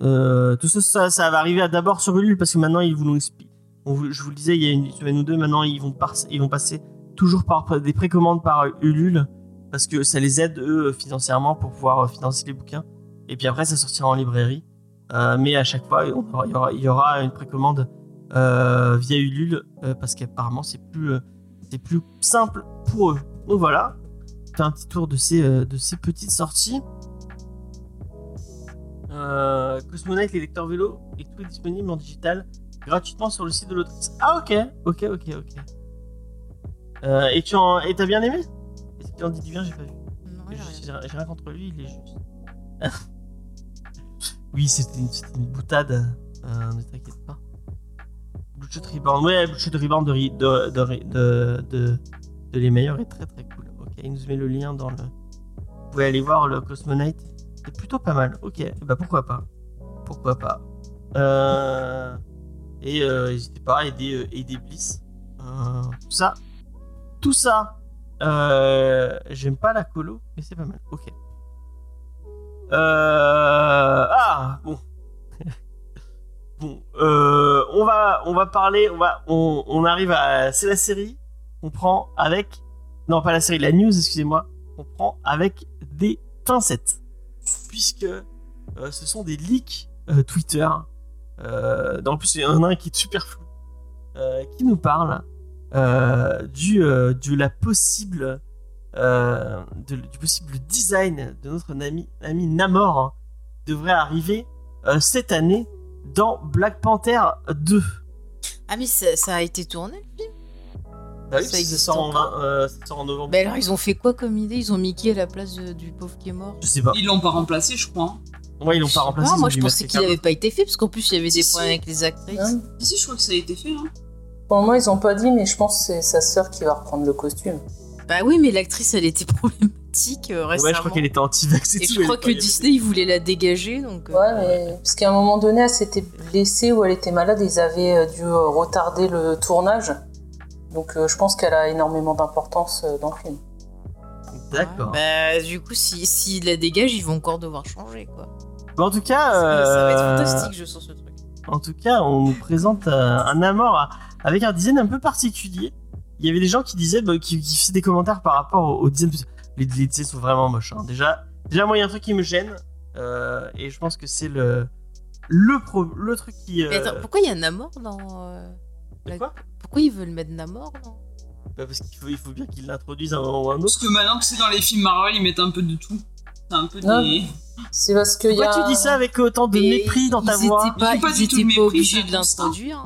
Tout ça, ça, ça va arriver d'abord sur Ulule parce que maintenant ils vous l'ont expliqué. Je vous le disais il y a une semaine ou deux, maintenant ils vont, par- ils vont passer toujours par des précommandes par Ulule parce que ça les aide eux financièrement pour pouvoir euh, financer les bouquins. Et puis après ça sortira en librairie. Euh, mais à chaque fois il y aura, une précommande euh, via Ulule parce qu'apparemment c'est plus c'est plus simple pour eux. Donc voilà, un petit tour de ces, de ces petites sorties. Euh, Cosmonite, les lecteurs vélo, est tout disponible en digital gratuitement sur le site de l'autrice. Ah ok, ok, ok, ok. Euh, et tu en, et t'as bien aimé? Dit du bien J'ai pas vu. Non, J'ai rien. contre lui, il est juste. [LAUGHS] oui, c'était une, c'était une boutade, euh, ne t'inquiète pas. Bloodshot Reborn, ouais, Bloodshot Reborn de, de, de, de, de, les meilleurs est très très cool. Ok, il nous met le lien dans le. Vous pouvez aller voir le Cosmonite, c'est plutôt pas mal. Ok, bah pourquoi pas? Pourquoi pas? Euh, et euh, n'hésitez pas à aider, aider Bliss. Tout ça. Tout ça. Euh, J'aime pas la colo, mais c'est pas mal. Ok. Euh, ah bon. [LAUGHS] bon, euh, on va, on va parler, on va, on, arrive à, c'est la série. On prend avec, non pas la série, la news, excusez-moi. On prend avec des pincettes, puisque ce sont des leaks Twitter. En plus, il y en a un qui est super flou, qui nous parle du, euh, de la possible euh, de- du possible design de notre ami, ami Namor hein, devrait arriver euh, cette année dans Black Panther 2. Ah, mais ça, ça a été tourné le film? Bah oui, Ça ça, sort en, euh, ça sort en novembre. Bah alors, ils ont fait quoi comme idée? Ils ont Mickey à la place de- du pauvre qui est mort? Je sais pas. Ils l'ont pas remplacé, je crois. hein. Ouais, ils l'ont pas remplacé. Non, ils moi je pensais qu'il quelqu'un avait pas été fait parce qu'en plus il y avait des Si, problèmes avec les actrices. Hein Si, si, je crois que ça a été fait. Hein. Pour le moment, ils ont pas dit, mais je pense que c'est sa sœur qui va reprendre le costume. Bah oui, mais l'actrice elle était [LAUGHS] problématique euh, récemment. Ouais, je crois qu'elle était anti-vax et, Et tout. je crois que Disney il voulait la dégager donc. euh, Ouais, mais parce qu'à un moment donné, elle s'était blessée ou elle était malade, ils avaient euh, dû euh, retarder le tournage. Donc euh, je pense qu'elle a énormément d'importance euh, dans le film. D'accord. Bah du coup, si, si la dégage, ils vont encore devoir changer quoi. Bon, en tout cas, Ça, ça va être euh, fantastique, je sens ce truc. En tout cas, on nous présente euh, un Namor à- avec un design un peu particulier. Il y avait des gens qui disaient, bah, qui, qui faisaient des commentaires par rapport au, au design. Les, les designs sont vraiment moches. hein. Déjà, déjà, moi, il y a un truc qui me gêne. euh, et je pense que c'est le, le, pro- le truc qui. euh, Mais attends, pourquoi il y a Namor dans. euh, la- quoi? Pourquoi ils veulent mettre Namor dans Bah, Parce qu'il faut, il faut bien qu'ils l'introduisent à un moment ou à un Parce autre. que maintenant que c'est dans les films Marvel, ils mettent un peu de tout. C'est un peu Non. des. C'est parce qu'il y Pourquoi a. tu dis ça avec autant de Mais mépris dans ta ils voix? pas, Ils ont pas ils du tout pas obligés de l'introduire.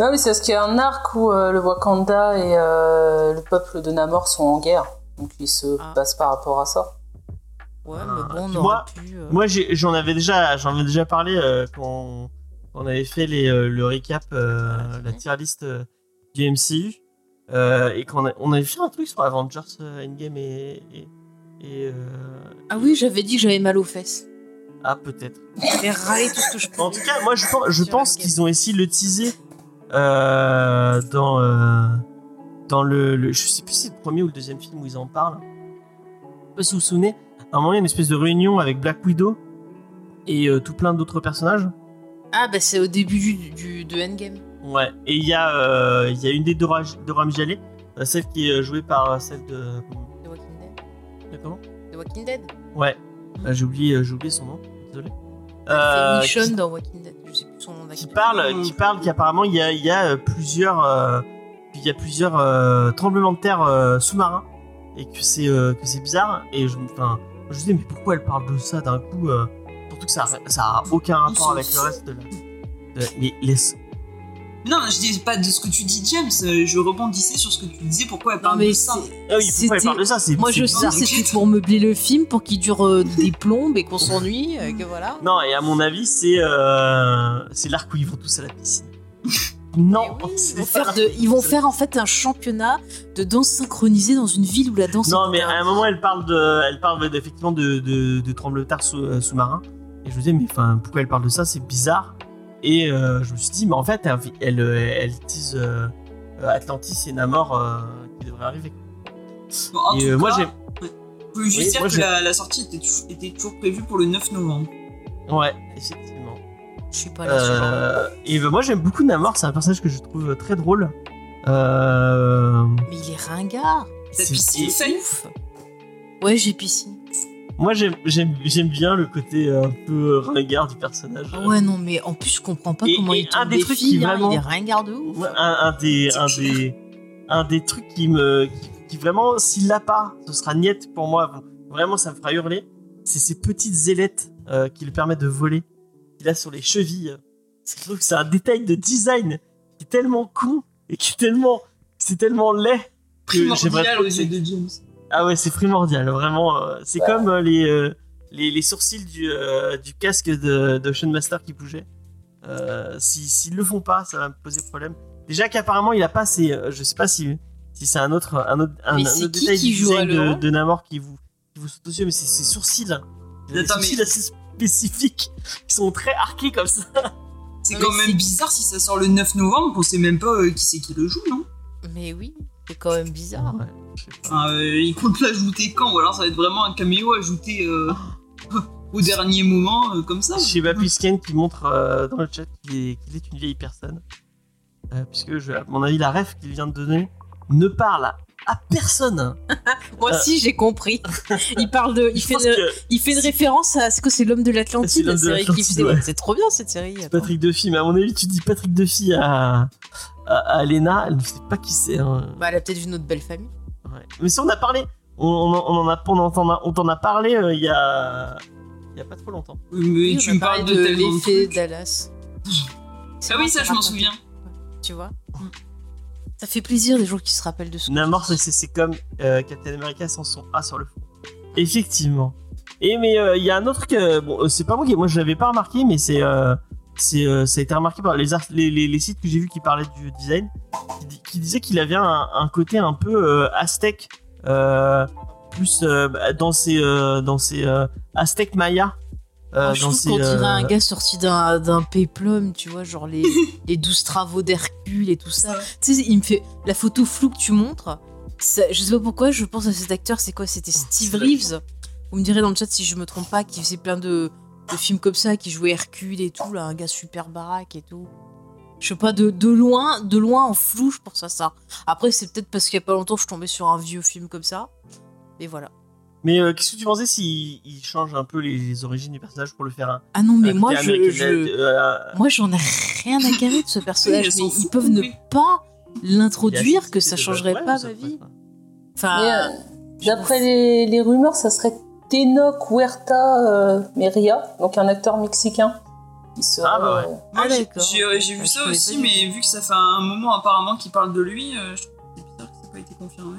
Bah oui, c'est parce qu'il y a un arc où euh, le Wakanda et euh, le peuple de Namor sont en guerre. Donc ils se Ah. passent par rapport à ça. Ouais, Ah, mais bon, on aurait moi- pu. euh, Moi, j'en avais déjà, j'en avais déjà parlé euh, quand on avait fait les, euh, le recap, euh, la tier list euh, du MCU, euh, et qu'on a- on avait fait un truc sur Avengers euh, Endgame et, et, et, euh, Ah oui, j'avais dit que j'avais mal aux fesses. ah peut-être. J'avais râlé tout ce que je pouvais. En tout cas, moi, je pense, je qu'ils ont essayé de le teaser euh, dans euh, dans le, le- je sais plus si c'est le premier ou le deuxième film où ils en parlent. Je sais pas si vous vous souvenez. À un moment, il y a une espèce de réunion avec Black Widow et euh, tout plein d'autres personnages. Ah, bah c'est au début du, du- de Endgame. Ouais, et il y, a, il y a une des Dora, Dora celle qui est jouée par celle de. The Walking Dead. de comment The Walking Dead. Ouais, Euh, j'ai oublié, j'ai oublié son nom, désolé. Euh, fait Michonne qui, dans Walking Dead. Son qui parle, qui parle qu'apparemment il y a, il y a euh, plusieurs, euh, il y a plusieurs euh, tremblements de terre euh, sous-marins et que c'est que c'est bizarre. Et je, enfin, je me dis mais pourquoi elle parle de ça d'un coup Surtout que ça, a- ça a aucun rapport avec le reste de la. de- mais laisse, Non, je dis pas de ce que tu dis, James. euh, Je rebondissais sur ce que tu disais. Pourquoi elle Non, parle mais de ça c'est- Ah oui, pourquoi elle C'était- parle de ça C'est Moi, je sais, c'était pour meubler le film, pour qu'il dure euh, des plombes et qu'on s'ennuie, que voilà. Non, et à mon avis, c'est euh, c'est l'arc où ils vont tous à la piscine. non, oui, ils vont, faire de, ils vont faire en fait un championnat de danse synchronisée dans une ville où la danse Non, est mais à un moment, elle parle de, elle parle effectivement de, de, de sous, euh, sous-marins. Et je me disais, mais enfin, pourquoi elle parle de ça? C'est bizarre. Et euh, je me suis dit, mais en fait, elle, elle, euh, elle utilise euh, Atlantis et Namor euh, qui devraient arriver. Bon, en et tout euh, moi, j'ai. Je juste Oui, dire moi, que la, la sortie était, tou- était toujours prévue pour le 9 novembre. Ouais, effectivement. Je suis pas là ce genre. Euh, et ben, moi, j'aime beaucoup Namor. C'est un personnage que je trouve très drôle. Euh, Mais il est ringard. T'as c'est- piscine, Faye Ouf. Ouais, j'ai piscine. Moi, j'aime bien le côté euh, un peu ringard du personnage. Ouais, non, mais en plus, je comprends pas Et- comment et il un tombe des des trucs filles. qui hein, vraiment- Il est ringard de ouf. Ouais, un, un des, un des, un des trucs qui me. qui, qui vraiment, s'il l'a pas, ce sera niette pour moi. Vraiment, ça me fera hurler. C'est ces petites ailettes euh, qui lui permettent de voler. Il a sur les chevilles. C'est un détail de design qui est tellement con et qui est tellement. C'est tellement laid que j'aimerais Primordial aux yeux de James. Ah ouais, c'est primordial, vraiment. euh, c'est Ouais. comme euh, les, euh, les, les sourcils du, euh, du casque de, de Ocean Master qui bougeait. Euh, si- S'ils le font pas, ça va me poser problème. Déjà qu'apparemment, il a pas ses. euh, je sais pas si, si c'est un autre, un autre, un, autre qui détail qui du le de, de Namor qui vous, qui vous saute aux yeux, mais c'est ses sourcils. Il a des mais- sourcils assez spécifiques [LAUGHS] qui sont très arqués comme ça. C'est quand même bizarre si ça sort le 9 novembre, on sait même pas euh, qui c'est qui le joue, non? Mais oui, c'est quand même bizarre. Ouais, je sais pas. Enfin, euh, ils comptent l'ajouter quand Ou alors ça va être vraiment un caméo ajouté euh, [LAUGHS] au dernier moment, euh, comme ça Chez Bapisken qui montre euh, dans le chat qu'il est, une vieille personne. Euh, puisque, je, à mon avis, la ref qu'il vient de donner ne parle à, à personne. [LAUGHS] Moi aussi, j'ai compris. [LAUGHS] Il parle de. Il Je fait, une, que il fait une référence à. C'est quoi C'est l'homme de l'Atlantide, la série faisait. ouais. C'est trop bien cette série. Patrick Duffy, mais à mon avis, tu dis Patrick Duffy à, à, à Lena, elle ne sait pas qui c'est. hein. Bah, elle a peut-être vu notre belle famille. Ouais. Mais si on a parlé, on, on, en- on en a, on en t'en a, on a parlé euh, il y a. Il y a pas trop longtemps. Oui, mais Oui, tu me parles de, de l'effet. Dallas. [LAUGHS] Ah oui, ça je m'en souviens. Tu vois Ça fait plaisir des gens qui se rappellent de ce Namor, c'est- comme euh, Captain America sans son A sur le fond. Effectivement. Et mais euh, il y a un autre que bon, euh, c'est pas moi qui, moi je l'avais pas remarqué, mais c'est c'est euh, ça a été remarqué par les, art- les, les, les sites que j'ai vus qui parlaient du design, qui, qui disaient qu'il avait un, un côté un peu euh, aztèque, euh, plus euh, dans ses euh, dans ses euh, aztèques mayas. euh, Oh, je dans trouve ses, qu'on dirait euh, un gars sorti d'un d'un péplum, tu vois, genre les, [LAUGHS] les douze travaux d'Hercule et tout ça. Tu sais, il me fait la photo floue que tu montres. ça- je sais pas pourquoi, je pense à cet acteur, c'est quoi C'était Steve c'est Reeves. Vous me direz dans le chat si je me trompe pas, qui faisait plein de, de films comme ça, qui jouait Hercule et tout, là, un gars super baraque et tout. Je sais pas, de, de loin, de loin en flou, je pense à ça. Après, c'est peut-être parce qu'il y a pas longtemps, je suis tombée sur un vieux film comme ça. Et voilà. Mais euh, qu'est-ce que tu pensais s'il il change un peu les, les origines du personnage pour le faire un Ah non, mais moi, je, euh, Moi, j'en ai rien à carrer de ce [LAUGHS] personnage, mais ils peuvent ne pas l'introduire, que ça changerait pas ma vie. Enfin, euh, D'après les, les rumeurs, ça serait Tenoch Huerta euh, Meria, donc un acteur mexicain. Qui Ah, bah ouais. euh, Ah, j'ai- euh, j'ai Ah, vu je ça aussi, mais vu que ça fait un moment apparemment qu'il parle de lui, euh, je trouve que c'est bizarre que ça n'a pas été confirmé.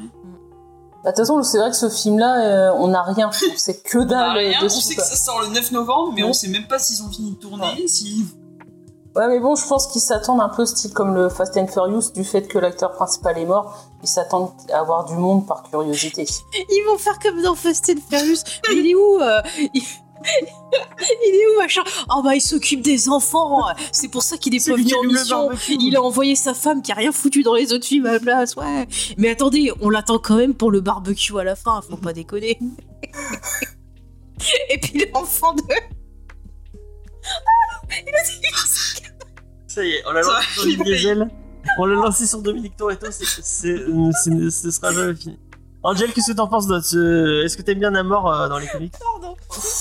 bah, De toute façon, c'est vrai que ce film-là, euh, on n'a rien. Sait que On a dalle rien, on sait quoi. que ça sort le 9 novembre, mais Ouais. on sait même pas s'ils ont fini de tourner. Ouais, mais bon, je pense qu'ils s'attendent un peu style comme le Fast and Furious, du fait que l'acteur principal est mort. Ils s'attendent à avoir du monde par curiosité. [LAUGHS] ils vont faire comme dans Fast and Furious. Mais il est où euh, il... [LAUGHS] il est où, machin? Oh bah, il s'occupe des enfants. C'est pour ça qu'il est pas venu en mission. barbecue. Il a envoyé sa femme qui a rien foutu dans les autres films à la place, ouais. Mais attendez, on l'attend quand même pour le barbecue à la fin, faut pas déconner. [LAUGHS] Et puis l'enfant de. Ça y est, on l'a lancé sur va- diesel. On l'a lancé sur Dominique Toretto, c'est, c'est, c'est- ce sera jamais fini. Angel, qu'est-ce que t'en penses de ce... Est-ce que t'aimes bien Namor euh, dans les comics?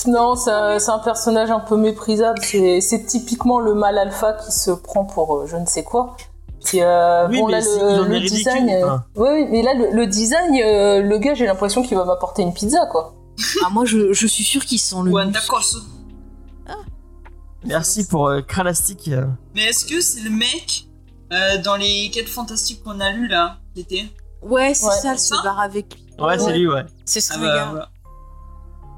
Non, c'est un, personnage un peu méprisable. C'est typiquement le mal alpha qui se prend pour euh, je ne sais quoi. Puis, euh, Oui, bon, mais là, le, design. hein. oui, mais là, le, le design, euh, le gars, j'ai l'impression qu'il va m'apporter une pizza, quoi. Ah, moi, je, je suis sûre qu'il sent le. Ou un tacos. Merci pour euh, Kralastic. euh. Mais est-ce que c'est le mec euh, dans les quêtes fantastiques qu'on a lu là, qui était Ouais, c'est Ouais. ça, elle se Ça barre avec lui. Ouais, c'est lui, ouais. C'est ce Ah gars. bah voilà.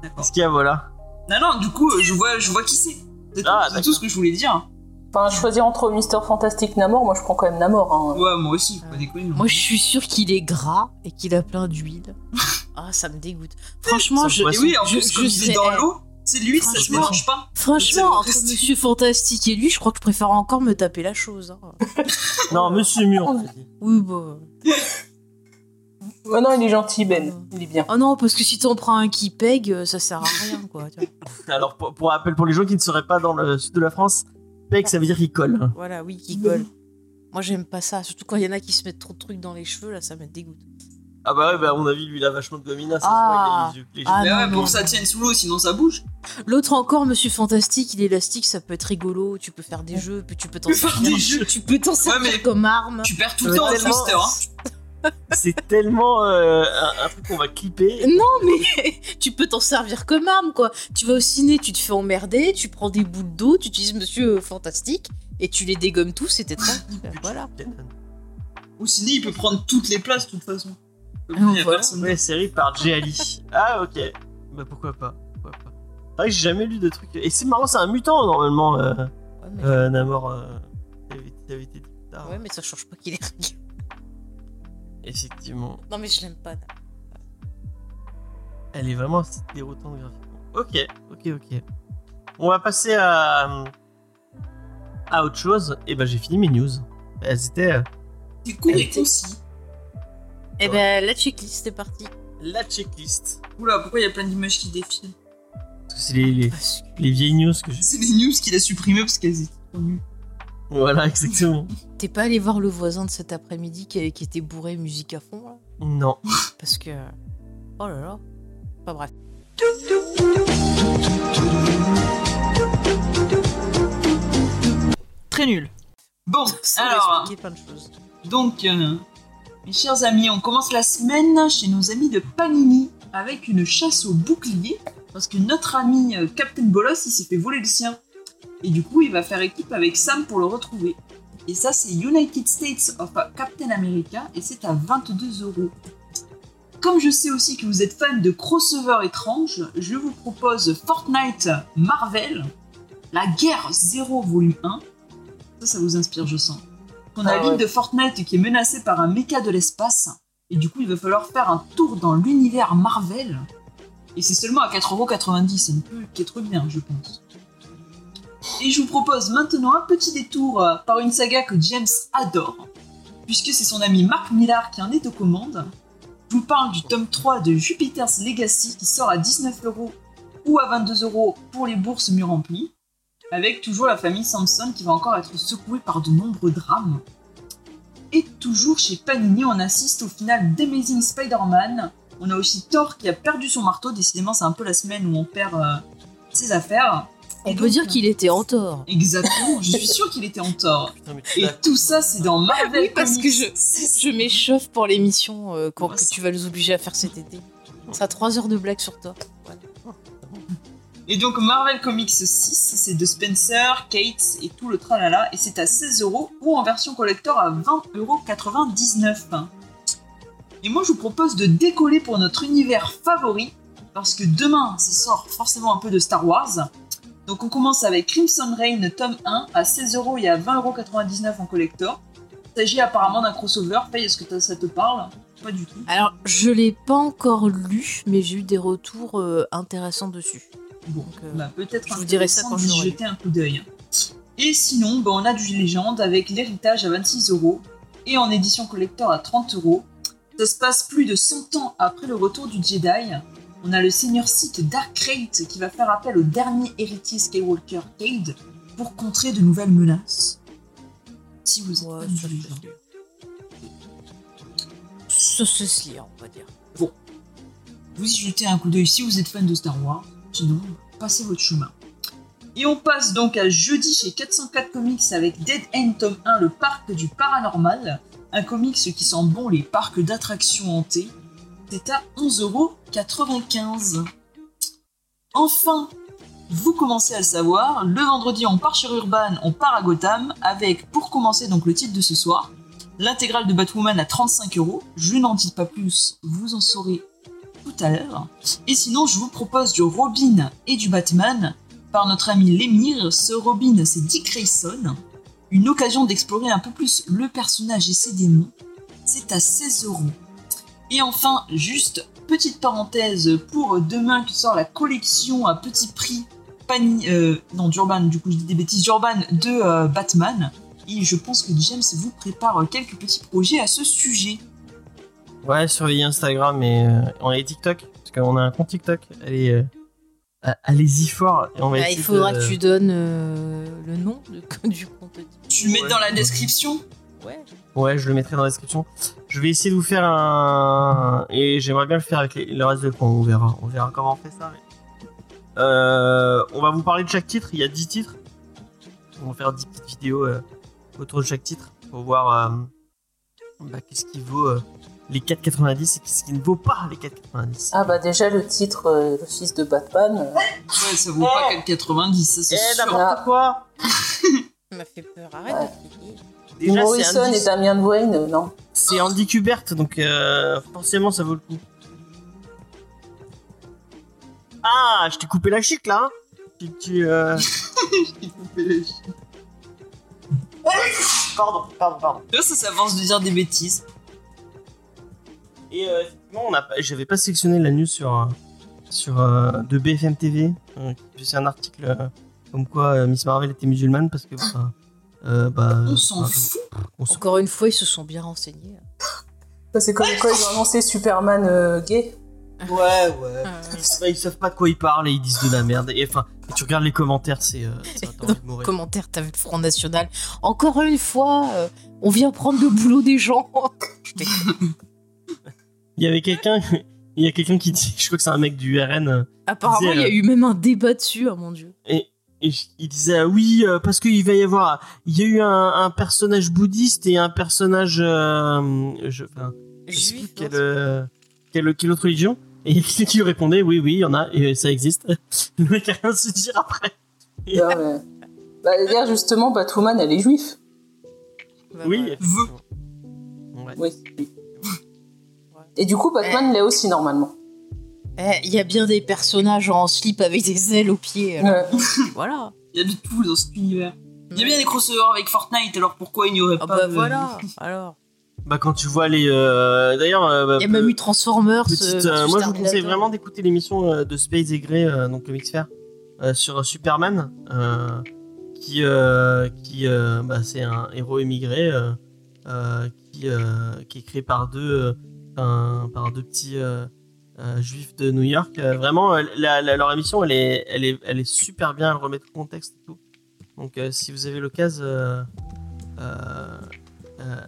D'accord. Qu'est-ce qu'il y a, voilà Non, non, du coup, euh, je vois, je vois qui c'est. C'est tout, Ah, c'est d'accord. tout ce que je voulais dire. Enfin, choisir entre Mister Fantastic Namor, moi je prends quand même Namor. Hein. Ouais, moi aussi, faut pas déconner. Moi, je suis sûre qu'il est gras et qu'il a plein d'huile. [LAUGHS] ah, ça me dégoûte. [LAUGHS] Franchement, je. Et oui, en je- plus, je comme il serais- est dans l'eau, c'est lui, ça se mélange pas. Franchement, entre C'est- Monsieur Fantastique et lui, je crois que je préfère encore me taper la chose. hein. [LAUGHS] Non, Monsieur Mur, on a dit. Oui, bah. Ouais, non, il est gentil, Ben. Il est bien. Oh non, parce que si t'en prends un qui pègue, euh, ça sert à rien, quoi. tu vois. [LAUGHS] Alors, pour, pour rappel, pour les gens qui ne seraient pas dans le sud de la France, Peg, ça veut dire qu'il colle. Voilà, oui, qui colle. Moi, j'aime pas ça. Surtout quand il y en a qui se mettent trop de trucs dans les cheveux, là, ça me dégoûte. Ah bah ouais, bah à mon avis, lui, il a vachement de gomina, ça Ah. se voit, il a les Ah, non, ouais, pour que ça tienne sous l'eau, sinon ça bouge. L'autre encore, Monsieur Fantastique, il est élastique, ça peut être rigolo. Tu peux faire des jeux, puis tu peux t'en servir. des jeux. Tu peux t'en servir comme arme. Tu perds tout le temps, tellement- Twister. Hein. [LAUGHS] C'est tellement euh, un, un truc qu'on va clipper. Non, mais [LAUGHS] tu peux t'en servir comme arme, quoi. Tu vas au ciné, tu te fais emmerder, tu prends des bouts d'eau, tu utilises Monsieur Fantastique, et tu les dégommes tous, et t'es tranquille. Ben, [LAUGHS] voilà. Au ciné, il peut prendre toutes les places de toute façon. Ah, voilà. Ouais, série par J. Ali. Ah, ok. Bah pourquoi pas. Pourquoi pas. C'est vrai que j'ai jamais lu de trucs. Et c'est marrant, c'est un mutant normalement, euh, Ouais, mais, euh, Namor. Euh, été tard. ouais, mais ça change pas qu'il est. Effectivement. Non, mais je l'aime pas. Elle est vraiment déroutante graphiquement. Ok, ok, ok. On va passer à, à autre chose. Et ben j'ai fini mes news. Elles étaient C'est court et concis. Eh ben, la checklist est partie. la checklist. Oula, pourquoi il y a plein d'images qui défilent Parce que c'est les, les, les vieilles news que j'ai. C'est les news qu'il a supprimées parce qu'elles étaient trop nulles. Voilà, exactement. [LAUGHS] T'es pas allé voir le voisin de cet après-midi qui, qui était bourré musique à fond, là Non. Parce que. Oh là là. Pas bref. Très nul. Bon, Ça alors, plein de choses. donc, euh, mes chers amis, on commence la semaine chez nos amis de Panini avec une chasse au bouclier parce que notre ami euh, Captain Bolos, il s'est fait voler le sien. Et du coup, il va faire équipe avec Sam pour le retrouver. Et ça, c'est United States of Captain America et c'est à 22 euros. Comme je sais aussi que vous êtes fan de crossover étranges, je vous propose Fortnite Marvel, la guerre 0 volume 1. Ça, ça vous inspire, je sens. On a Ah la ligne ouais. de Fortnite qui est menacée par un méca de l'espace. Et du coup, il va falloir faire un tour dans l'univers Marvel. Et c'est seulement à 4,90€. Ça ne peut qu'être bien, je pense. Et je vous propose maintenant un petit détour euh, par une saga que James adore. Puisque c'est son ami Mark Millar qui en est aux commandes. Je vous parle du tome 3 de Jupiter's Legacy qui sort à 19€ ou à 22€ pour les bourses mieux remplies avec toujours la famille Samson qui va encore être secouée par de nombreux drames. Et toujours chez Panini, on assiste au final d'Amazing Spider-Man. On a aussi Thor qui a perdu son marteau, décidément c'est un peu la semaine où on perd euh, ses affaires. On Et peut donc, dire qu'il était en tort. Exactement, je suis sûr qu'il était en tort. [LAUGHS] Putain, Et tout ça c'est dans Marvel Oui, parce que Comics. Je m'échauffe pour l'émission euh, quand Ouais, que tu vas nous obliger à faire cet été. Ça a 3 heures de blague sur toi. Et donc Marvel Comics 6, c'est de Spencer, Kate et tout le tralala, et c'est à 16 euros ou en version collector à 20,99€. Et moi je vous propose de décoller pour notre univers favori, parce que demain ça sort forcément un peu de Star Wars. Donc on commence avec Crimson Reign tome 1 à 16 euros et à 20,99€ en collector. Il s'agit apparemment d'un crossover, Paye, est-ce que ça te parle? Pas du tout. Alors, je l'ai pas encore lu, mais j'ai eu des retours euh, intéressants dessus. Bon, euh, bah, peut-être je vous dirai ça quand je jeter un coup d'œil. Et sinon, bah, on a du Légende avec l'héritage à 26 euros et en édition collector à 30 euros. Ça se passe plus de 100 ans après le retour du Jedi. On a le seigneur Sith Dark Krayt qui va faire appel au dernier héritier Skywalker, Cade, pour contrer de nouvelles menaces. Si vous êtes Ouais, fan ça du se lit. On va dire. vous y jetez un coup d'œil si vous êtes fan de Star Wars. Sinon, passez votre chemin. Et on passe donc à jeudi chez 404 Comics avec Dead End tome 1, le parc du paranormal. Un comics qui sent bon les parcs d'attractions hantées. C'est à 11,95€. Enfin, vous commencez à le savoir, le vendredi on part sur Urban, on part à Gotham, avec pour commencer donc le titre de ce soir, l'intégrale de Batwoman à 35 euros. Je n'en dis pas plus, vous en saurez tout à l'heure. Et sinon, je vous propose du Robin et du Batman par notre ami Lemire. Ce Robin, c'est Dick Grayson. Une occasion d'explorer un peu plus le personnage et ses démons. C'est à 16 euros. Et enfin, juste petite parenthèse pour demain qui sort la collection à petit prix Pani, euh, non d'Urban, du coup je dis des bêtises, d'Urban de euh, Batman. Et je pense que James vous prépare quelques petits projets à ce sujet. Ouais, surveillez Instagram et euh, on les TikTok. Parce qu'on a un compte TikTok. Allez, euh, allez-y fort. Et on va Ah, essayer il faudra de- que tu donnes euh, le nom de- [LAUGHS] du compte. Tu le mets Ouais. dans la description Ouais. Ouais, je le mettrai dans la description. Je vais essayer de vous faire un. Et j'aimerais bien le faire avec les- le reste de points. On verra. On verra comment on fait ça. mais- Euh, on va vous parler de chaque titre. Il y a 10 titres. On va faire 10 petites vidéos euh, autour de chaque titre pour voir euh, bah, qu'est-ce qui vaut euh, les 4,90 et ce qui ne vaut pas les 4,90. Ah bah déjà le titre, euh, le fils de Batman. euh, Ouais, ça vaut pas 4,90, ça c'est Eh, sûr. n'importe quoi [LAUGHS] Ça m'a fait peur. Arrête Ouais. de crier. Déjà, c'est Morrison Andy, et Damian Wayne, euh, non. c'est Andy Kubert, donc euh, forcément ça vaut le coup. Ah, je t'ai coupé la chic là hein tu, tu, euh, [LAUGHS] Pardon, pardon, pardon. Tu vois, ça, force de dire des bêtises. Et euh, effectivement, on a pas- j'avais pas sélectionné la news sur, euh, sur euh, de BFM TV. euh, faisait un article euh, comme quoi euh, Miss Marvel était musulmane parce que. bah, euh, bah, On s'en fout. on s'en Encore une fois, ils se sont bien renseignés. Ça, C'est comme quoi ils ont annoncé Superman euh, gay. Ouais, ouais. Euh, Ils, savent- pas de quoi ils parlent et ils disent de la merde. Et enfin, et tu regardes les commentaires, c'est. Euh, ça t'as envie de mourir. [LAUGHS] commentaire, t'as vu le Front National. Encore une fois, euh, on vient prendre le boulot des gens. [LAUGHS] Je déconne. Il y avait quelqu'un. [LAUGHS] Il y a quelqu'un qui dit, je crois que c'est un mec du RN, euh, Apparemment, il y a eu même un débat dessus, oh mon dieu. et, il disait ah oui euh, parce qu'il va y avoir, il y a eu un, un personnage bouddhiste et un personnage, euh, je, enfin, je sais plus quelle, euh, quelle, quelle autre religion. Et il y a quelqu'un qui lui répondait oui oui il y en a et ça existe. [LAUGHS] Le mec a rien à se dire après. Non, mais- Bah, d'ailleurs, justement, Batwoman, elle est juive. Bah, oui. Ouais. Oui. Et du coup, Batman l'est aussi normalement. Eh, Il y a bien des personnages en slip avec des ailes aux pieds. Ouais. [LAUGHS] Voilà. Il y a de tout dans cet univers. Il y a bien des crossovers avec Fortnite, alors pourquoi il n'y aurait Ah pas bah de- voilà. [LAUGHS] Alors. Bah quand tu vois les, euh, d'ailleurs. euh, bah, Il y a même eu Transformers. Petite, euh, euh, moi, je vous conseille vraiment d'écouter l'émission euh, de Space et Grey, euh, donc le Mixfer, euh, sur Superman, euh, qui, euh, qui euh, bah, c'est un héros émigré euh, euh, qui, euh, qui est créé par deux, euh, un- par deux petits euh, euh, juifs de New York. Euh, vraiment, la- la- leur émission, elle est, elle, est, elle est super bien, elle remet tout le contexte et tout. Donc, si vous avez l'occasion,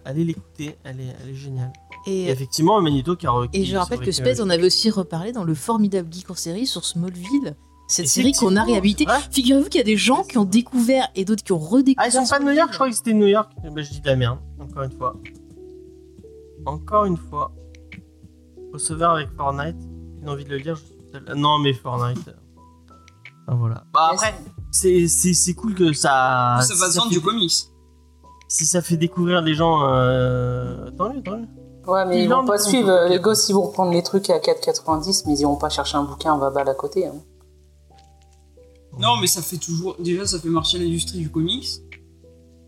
allez l'écouter, elle est, elle est géniale. Et Et, effectivement, Manito qui a et je rappelle que Space en avait aussi reparlé dans le formidable geek en série sur Smallville. Cette série qu'on a réhabilitée. Figurez-vous qu'il y a des gens qui ont découvert et d'autres qui ont redécouvert. Ah, ils sont pas de New York, je crois que c'était de New York. Eh ben, je dis de la merde, encore une fois. Encore une fois. Crossover avec Fortnite. J'ai envie de le lire, je suis seul. Non, mais Fortnite. euh. Ah, voilà. Bah, après, c'est, c'est, c'est cool que ça. Ça va se vendre fait- du comics. Si ça fait découvrir les gens. Euh... Tant mieux, tant mieux. Ouais, mais Ils ils vont vendent pas des suivre. Les gosses, ils vont prendre les trucs à 4,90, mais ils iront pas chercher un bouquin en babal à côté. hein. Non, mais ça fait toujours. Déjà, ça fait marcher l'industrie du comics.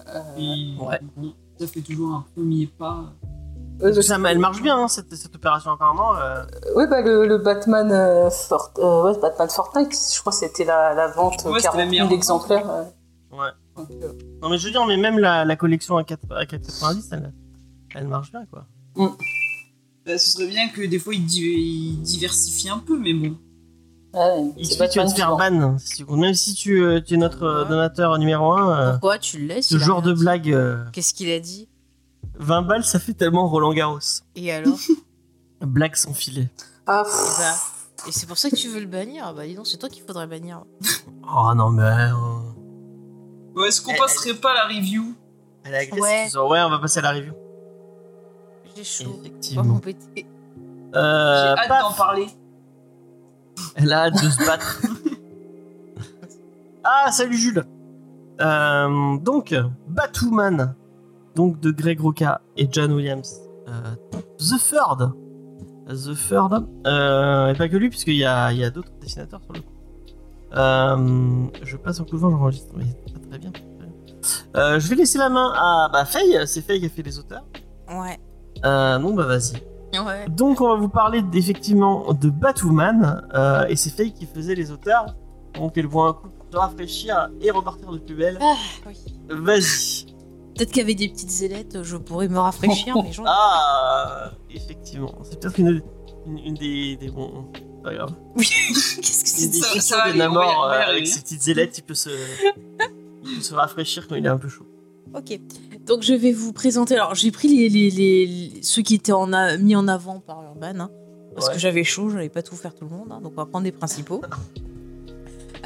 Euh, Et ouais. bon, ça fait toujours un premier pas. Ça, elle marche bien, hein, cette, cette opération, apparemment. euh. Oui, bah le, le Batman, euh, Fort- euh, ouais, Batman Fortnite, je crois que c'était la, la vente Ouais, c'était 40 la 000 meilleure exemplaires. ouais. Ouais. Donc, euh, Non, mais je veux dire, mais même la, la collection à 4, à 4,90, elle, elle marche bien, quoi. Bah, ce serait bien que des fois ils, di- ils diversifient un peu, mais bon. ouais, Il c'est suffit, tu vas te faire ban. Même si tu, euh, tu es notre euh, Ouais. donateur numéro 1, Pourquoi tu le laisses ce il a genre de blague, euh, Qu'est-ce qu'il a dit? 20 balles, ça fait tellement Roland Garros. Et alors [LAUGHS] Blague sans filet. Ah, Et pff, bah, Et c'est pour ça que tu veux le bannir Ah Bah dis donc, c'est toi qu'il faudrait bannir. [LAUGHS] Oh non, mais. euh, Ouais, est-ce qu'on Elle- passerait pas à la review? Ouais. ouais, on va passer à la review. J'ai chaud. On va Effectivement. Euh, J'ai hâte paf, d'en parler. Elle a hâte de se battre. [LAUGHS] ah, salut Jules. Euh, donc, Batwoman, donc de Greg Roca et John Williams. Euh, The Third. The Third. Euh, et pas que lui, puisqu'il y a, il y a d'autres dessinateurs sur le coup. Euh, je passe en coup de vent, j'enregistre. Mais très, très bien. très bien. Je vais laisser la main à bah, Faye. C'est Faye qui a fait les auteurs. Ouais. Non, bah vas-y. Ouais. Donc on va vous parler effectivement de Batwoman et c'est Faye qui faisait les auteurs. Donc elles vont un coup de rafraîchir et repartir de plus belle. Ah, oui. Vas-y. Peut-être qu'avec des petites ailettes, je pourrais me rafraîchir, mais j'en [LAUGHS] Ah, effectivement. C'est peut-être une, une, une des, des bons. Pas grave. [LAUGHS] Qu'est-ce que Une c'est des ça ça questions va de aller, on va y- Namor on va y euh, arriver. avec ses petites ailettes, il peut se, il peut se rafraîchir quand il est un peu chaud. Ok. Donc je vais vous présenter. Alors j'ai pris les, les, les- ceux qui étaient en a- mis en avant par Urban. hein, parce Ouais. que j'avais chaud, j'allais pas tout faire tout le monde. hein, donc on va prendre des principaux. [LAUGHS]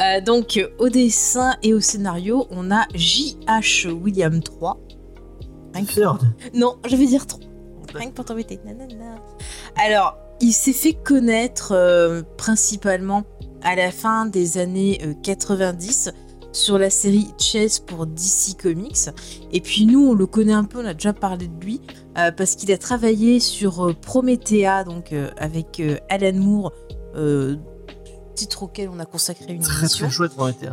Euh, donc au dessin et au scénario, on a J.H. William 3. Rien que- Third. Non, je vais dire 3. Rien que pour t'embêter. Alors, il s'est fait connaître euh, principalement à la fin des années euh, 90 sur la série Chess pour DC Comics. Et puis nous, on le connaît un peu, on a déjà parlé de lui, euh, parce qu'il a travaillé sur euh, Promethea, donc euh, avec euh, Alan Moore, euh, titre auquel on a consacré une Très émission très chouette été.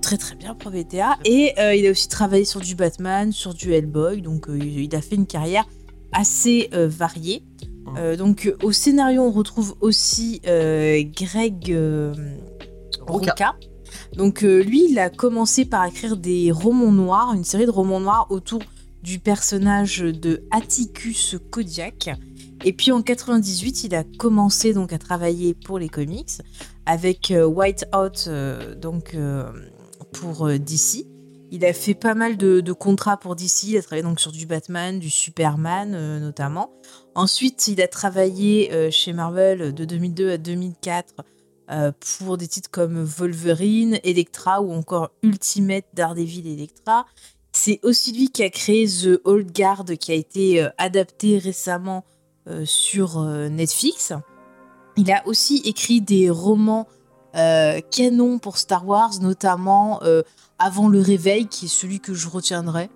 très très bien Promethea et euh, il a aussi travaillé sur du Batman, sur du Hellboy donc euh, il a fait une carrière assez euh, variée. Mhm. Euh, donc au scénario on retrouve aussi euh, Greg euh, Rucka. Rucka. Donc lui il a commencé par écrire des romans noirs, une série de romans noirs autour du personnage de Atticus Kodiak. Et puis en 98, il a commencé donc à travailler pour les comics avec euh, Whiteout euh, donc euh, pour DC. Il a fait pas mal de, contrats pour DC. Il a travaillé donc sur du Batman, du Superman notamment. Ensuite, il a travaillé chez Marvel de 2002 à 2004 euh, pour des titres comme Wolverine, Elektra ou encore Ultimate Daredevil Elektra. C'est aussi lui qui a créé The Old Guard qui a été adapté récemment sur Netflix. Il a aussi écrit des romans euh, canon pour Star Wars, notamment euh, Avant le réveil, qui est celui que je retiendrai,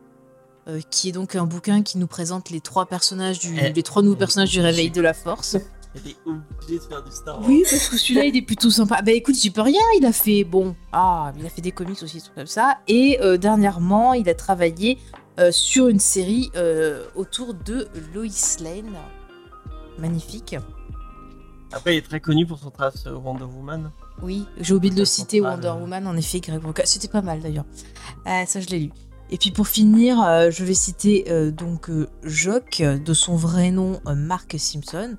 euh, qui est donc un bouquin qui nous présente les trois personnages du, Eh, les trois nouveaux eh, personnages du réveil de la Force. [LAUGHS] Elle est obligée de faire du Star Wars. Oui, parce que celui-là, il est plutôt sympa. Bah écoute, j'y peux rien, il a fait, bon, ah, il a fait des comics aussi, des trucs comme ça. Et dernièrement, il a travaillé sur une série autour de Lois Lane. Magnifique. Après, il est très connu pour son travail sur Wonder Woman. Oui, j'ai oublié de le citer, Wonder Woman, en effet, Greg. C'était pas mal d'ailleurs. Ah, ça, je l'ai lu. Et puis pour finir, euh, je vais citer euh, donc euh, Jock, de son vrai nom Mark Simpson.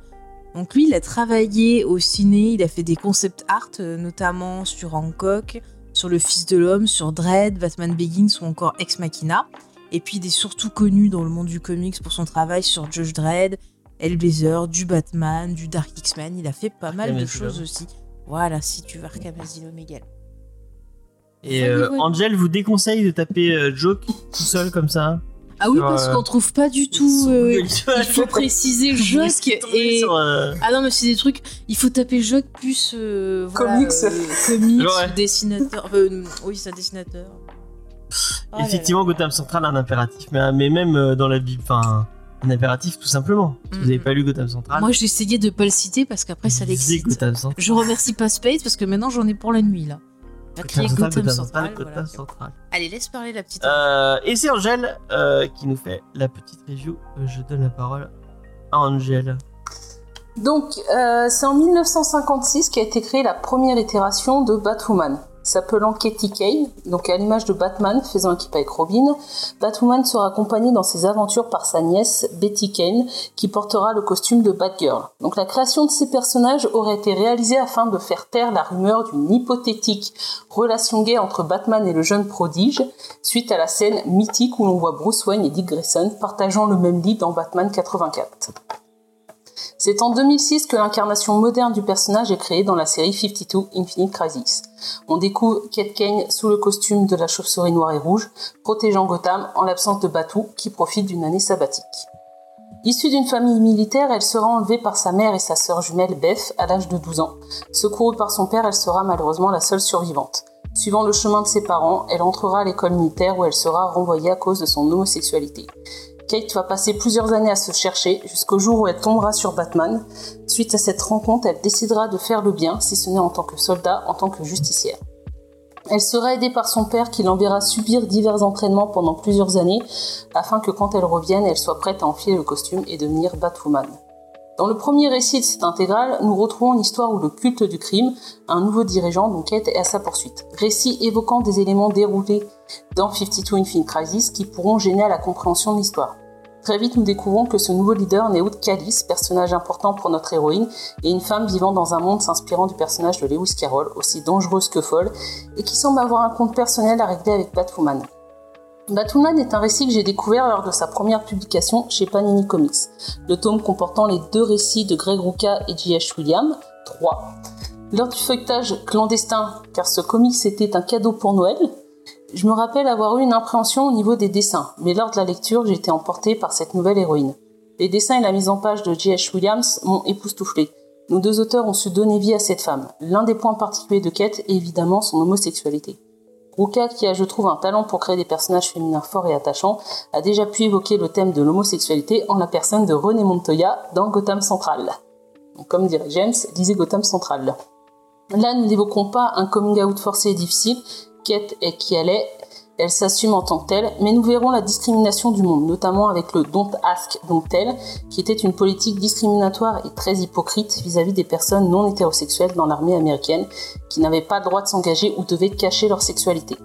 Donc lui, il a travaillé au ciné, il a fait des concept art, notamment sur Hancock, sur Le Fils de l'Homme, sur Dread, Batman Begins ou encore Ex Machina. Et puis il est surtout connu dans le monde du comics pour son travail sur Judge Dredd, Hellblazer, du Batman, du Dark X-Men. Il a fait pas mal de choses aussi. Voilà, si tu veux Arkham Asylum égal. Et euh, oui. Angel vous déconseille de taper euh, Joke tout seul comme ça. Ah oui, parce euh, qu'on trouve pas du tout. Euh, il faut préciser [LAUGHS] Jock et. sur, euh, Ah non, mais c'est des trucs. Il faut taper Jock plus. euh, voilà, Comics. euh, comics, Ouais. dessinateur. oui, c'est un dessinateur. Oh là là. Effectivement, Gotham Central a un impératif, mais, mais même euh, dans la Bible, enfin, un impératif tout simplement. Si vous n'avez pas lu Gotham Central, Moi, j'ai essayé de pas le citer parce qu'après, ça l'excite. Gotham Central. Je remercie pas Space parce que maintenant, j'en ai pour la nuit, là. Gotham Gotham Gotham Central. Central, voilà. Gotham Central. Allez, laisse parler la petite. Euh, et c'est Angel euh, qui nous fait la petite review. Euh, Je donne la parole à Angel. Donc, euh, c'est en 1956 qu'a été créée la première itération de Batwoman. S'appelant Katie Kane, donc à l'image de Batman faisant équipe avec Robin, Batwoman sera accompagnée dans ses aventures par sa nièce Betty Kane, qui portera le costume de Batgirl. Donc la création de ces personnages aurait été réalisée afin de faire taire la rumeur d'une hypothétique relation gay entre Batman et le jeune prodige, suite à la scène mythique où l'on voit Bruce Wayne et Dick Grayson partageant le même lit dans Batman 84. C'est en 2006 que l'incarnation moderne du personnage est créée dans la série 52 Infinite Crisis. On découvre Kate Kane sous le costume de la chauve-souris noire et rouge, protégeant Gotham en l'absence de Batou qui profite d'une année sabbatique. Issue d'une famille militaire, elle sera enlevée par sa mère et sa sœur jumelle Beth à l'âge de 12 ans. Secourue par son père, elle sera malheureusement la seule survivante. Suivant le chemin de ses parents, elle entrera à l'école militaire où elle sera renvoyée à cause de son homosexualité. Kate va passer plusieurs années à se chercher jusqu'au jour où elle tombera sur Batman. Suite à cette rencontre, elle décidera de faire le bien, si ce n'est en tant que soldat, en tant que justicière. Elle sera aidée par son père qui l'enverra subir divers entraînements pendant plusieurs années afin que quand elle revienne, elle soit prête à enfiler le costume et devenir Batwoman. Dans le premier récit de cette intégrale, nous retrouvons une histoire où le culte du crime, un nouveau dirigeant, donc Kate, est à sa poursuite. Récit évoquant des éléments déroulés dans 52 Infinite Crisis qui pourront gêner à la compréhension de l'histoire. Très vite, nous découvrons que ce nouveau leader n'est autre qu'Alice, personnage important pour notre héroïne, et une femme vivant dans un monde s'inspirant du personnage de Lewis Carroll, aussi dangereuse que folle, et qui semble avoir un compte personnel à régler avec Batwoman. Batwoman est un récit que j'ai découvert lors de sa première publication chez Panini Comics, le tome comportant les deux récits de Greg Rucka et J.H. Williams, 3. Lors du feuilletage clandestin, car ce comics était un cadeau pour Noël, je me rappelle avoir eu une appréhension au niveau des dessins, mais lors de la lecture, été emportée par cette nouvelle héroïne. Les dessins et la mise en page de J.H. Williams m'ont époustouflé. Nos deux auteurs ont su donner vie à cette femme. L'un des points particuliers de Kate est évidemment son homosexualité. Ruka, qui a, je trouve, un talent pour créer des personnages féminins forts et attachants, a déjà pu évoquer le thème de l'homosexualité en la personne de René Montoya dans Gotham Central. Comme dirait James, lisez Gotham Central. Là, nous n'évoquons pas un coming out forcé et difficile. Kate est qui est, elle s'assume en tant que telle, mais nous verrons la discrimination du monde, notamment avec le Don't Ask Don't Tell, qui était une politique discriminatoire et très hypocrite vis-à-vis des personnes non hétérosexuelles dans l'armée américaine, qui n'avaient pas le droit de s'engager ou devaient cacher leur sexualité.